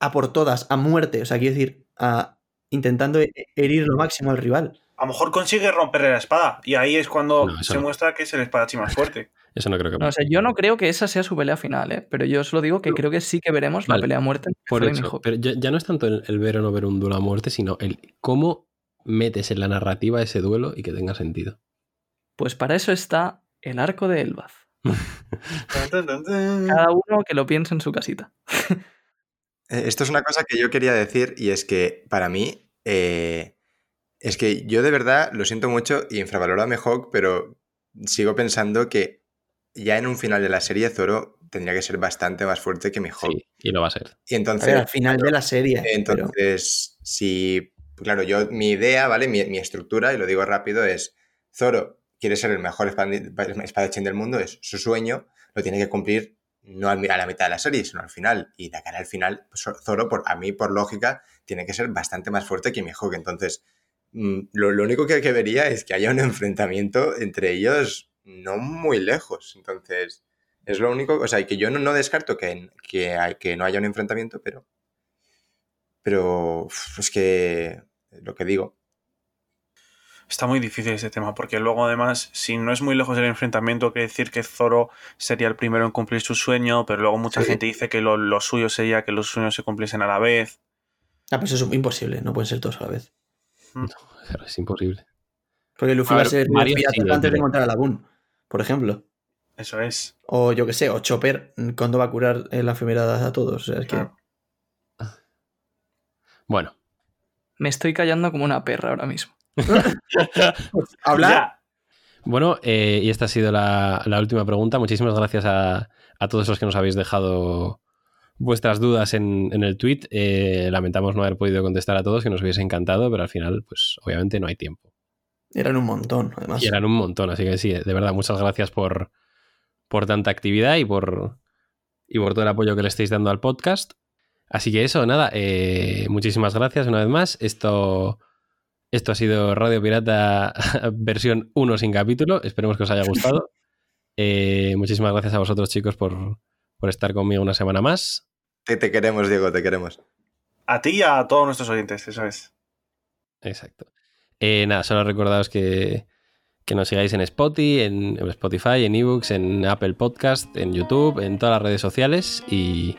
a por todas, a muerte? O sea, quiero decir, a, intentando he- herir lo máximo al rival. A lo mejor consigue romperle la espada. Y ahí es cuando No, se no. muestra que es el espadachín más fuerte. Eso no creo que No, o sea, yo no creo que esa sea su pelea final, ¿eh? pero yo os lo digo que creo que sí que veremos Vale. la pelea a muerte Por eso, pero ya, ya no es tanto el, el ver o no ver un duelo a muerte, sino el cómo metes en la narrativa ese duelo y que tenga sentido. Pues para eso está el arco de Elbaz. Cada uno que lo piense en su casita. Eh, Esto es una cosa que yo quería decir y es que para mí eh, es que yo de verdad lo siento mucho y infravaloro a Mihawk, pero sigo pensando que ya en un final de la serie Zoro tendría que ser bastante más fuerte que Mihawk. Sí, y lo va a ser. Y entonces, ver, al final de la serie. pero- entonces si, claro, yo mi idea, ¿vale? Mi, mi estructura, y lo digo rápido, es Zoro quiere ser el mejor espad- espadachín del mundo, es su sueño, lo tiene que cumplir no a la mitad de la serie, sino al final. Y de cara al final, Zoro, por, a mí, por lógica, tiene que ser bastante más fuerte que Mihawk. Entonces, lo, lo único que, que vería es que haya un enfrentamiento entre ellos no muy lejos. Entonces, es lo único, o sea, que yo no, no descarto que, que, hay- que no haya un enfrentamiento, pero... Pero es que lo que digo, Está muy difícil este tema, porque luego además, si no es muy lejos del enfrentamiento, quiere decir que Zoro sería el primero en cumplir su sueño, pero luego mucha Sí. gente dice que lo, lo suyo sería que los sueños se cumpliesen a la vez. Ah, pues eso es imposible, no pueden ser todos a la vez. Claro, es imposible. Porque Luffy A va a ser sí, antes de encontrar a Lagoon, por ejemplo. Eso es. O yo que sé, o Chopper, ¿cuándo va a curar eh, la enfermedad a todos? O sea, es que... Bueno, Me estoy callando como una perra ahora mismo. Hablar. Ya. Bueno, eh, y esta ha sido la, la última pregunta. Muchísimas gracias a, a todos los que nos habéis dejado vuestras dudas en, en el tweet. Eh, lamentamos no haber podido contestar a todos, que nos hubiese encantado, pero al final, pues obviamente no hay tiempo. Eran un montón, además. Y eran un montón, así que sí, de verdad, muchas gracias por, por tanta actividad y por, y por todo el apoyo que le estáis dando al podcast. Así que eso, nada, eh, muchísimas gracias una vez más. Esto, esto ha sido Radio Pirata versión 1 sin capítulo. Esperemos que os haya gustado. Eh, muchísimas gracias a vosotros, chicos, por, por estar conmigo una semana más. Te, te queremos, Diego, te queremos. A ti y a todos nuestros oyentes, eso es. Exacto. Eh, nada, solo recordaos que, que nos sigáis en Spotify, en, Spotify, en ebooks, en Apple Podcast, en YouTube, en todas las redes sociales y,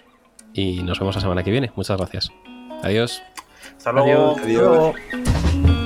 y nos vemos la semana que viene. Muchas gracias. Adiós. Hasta luego. Adiós. Adiós.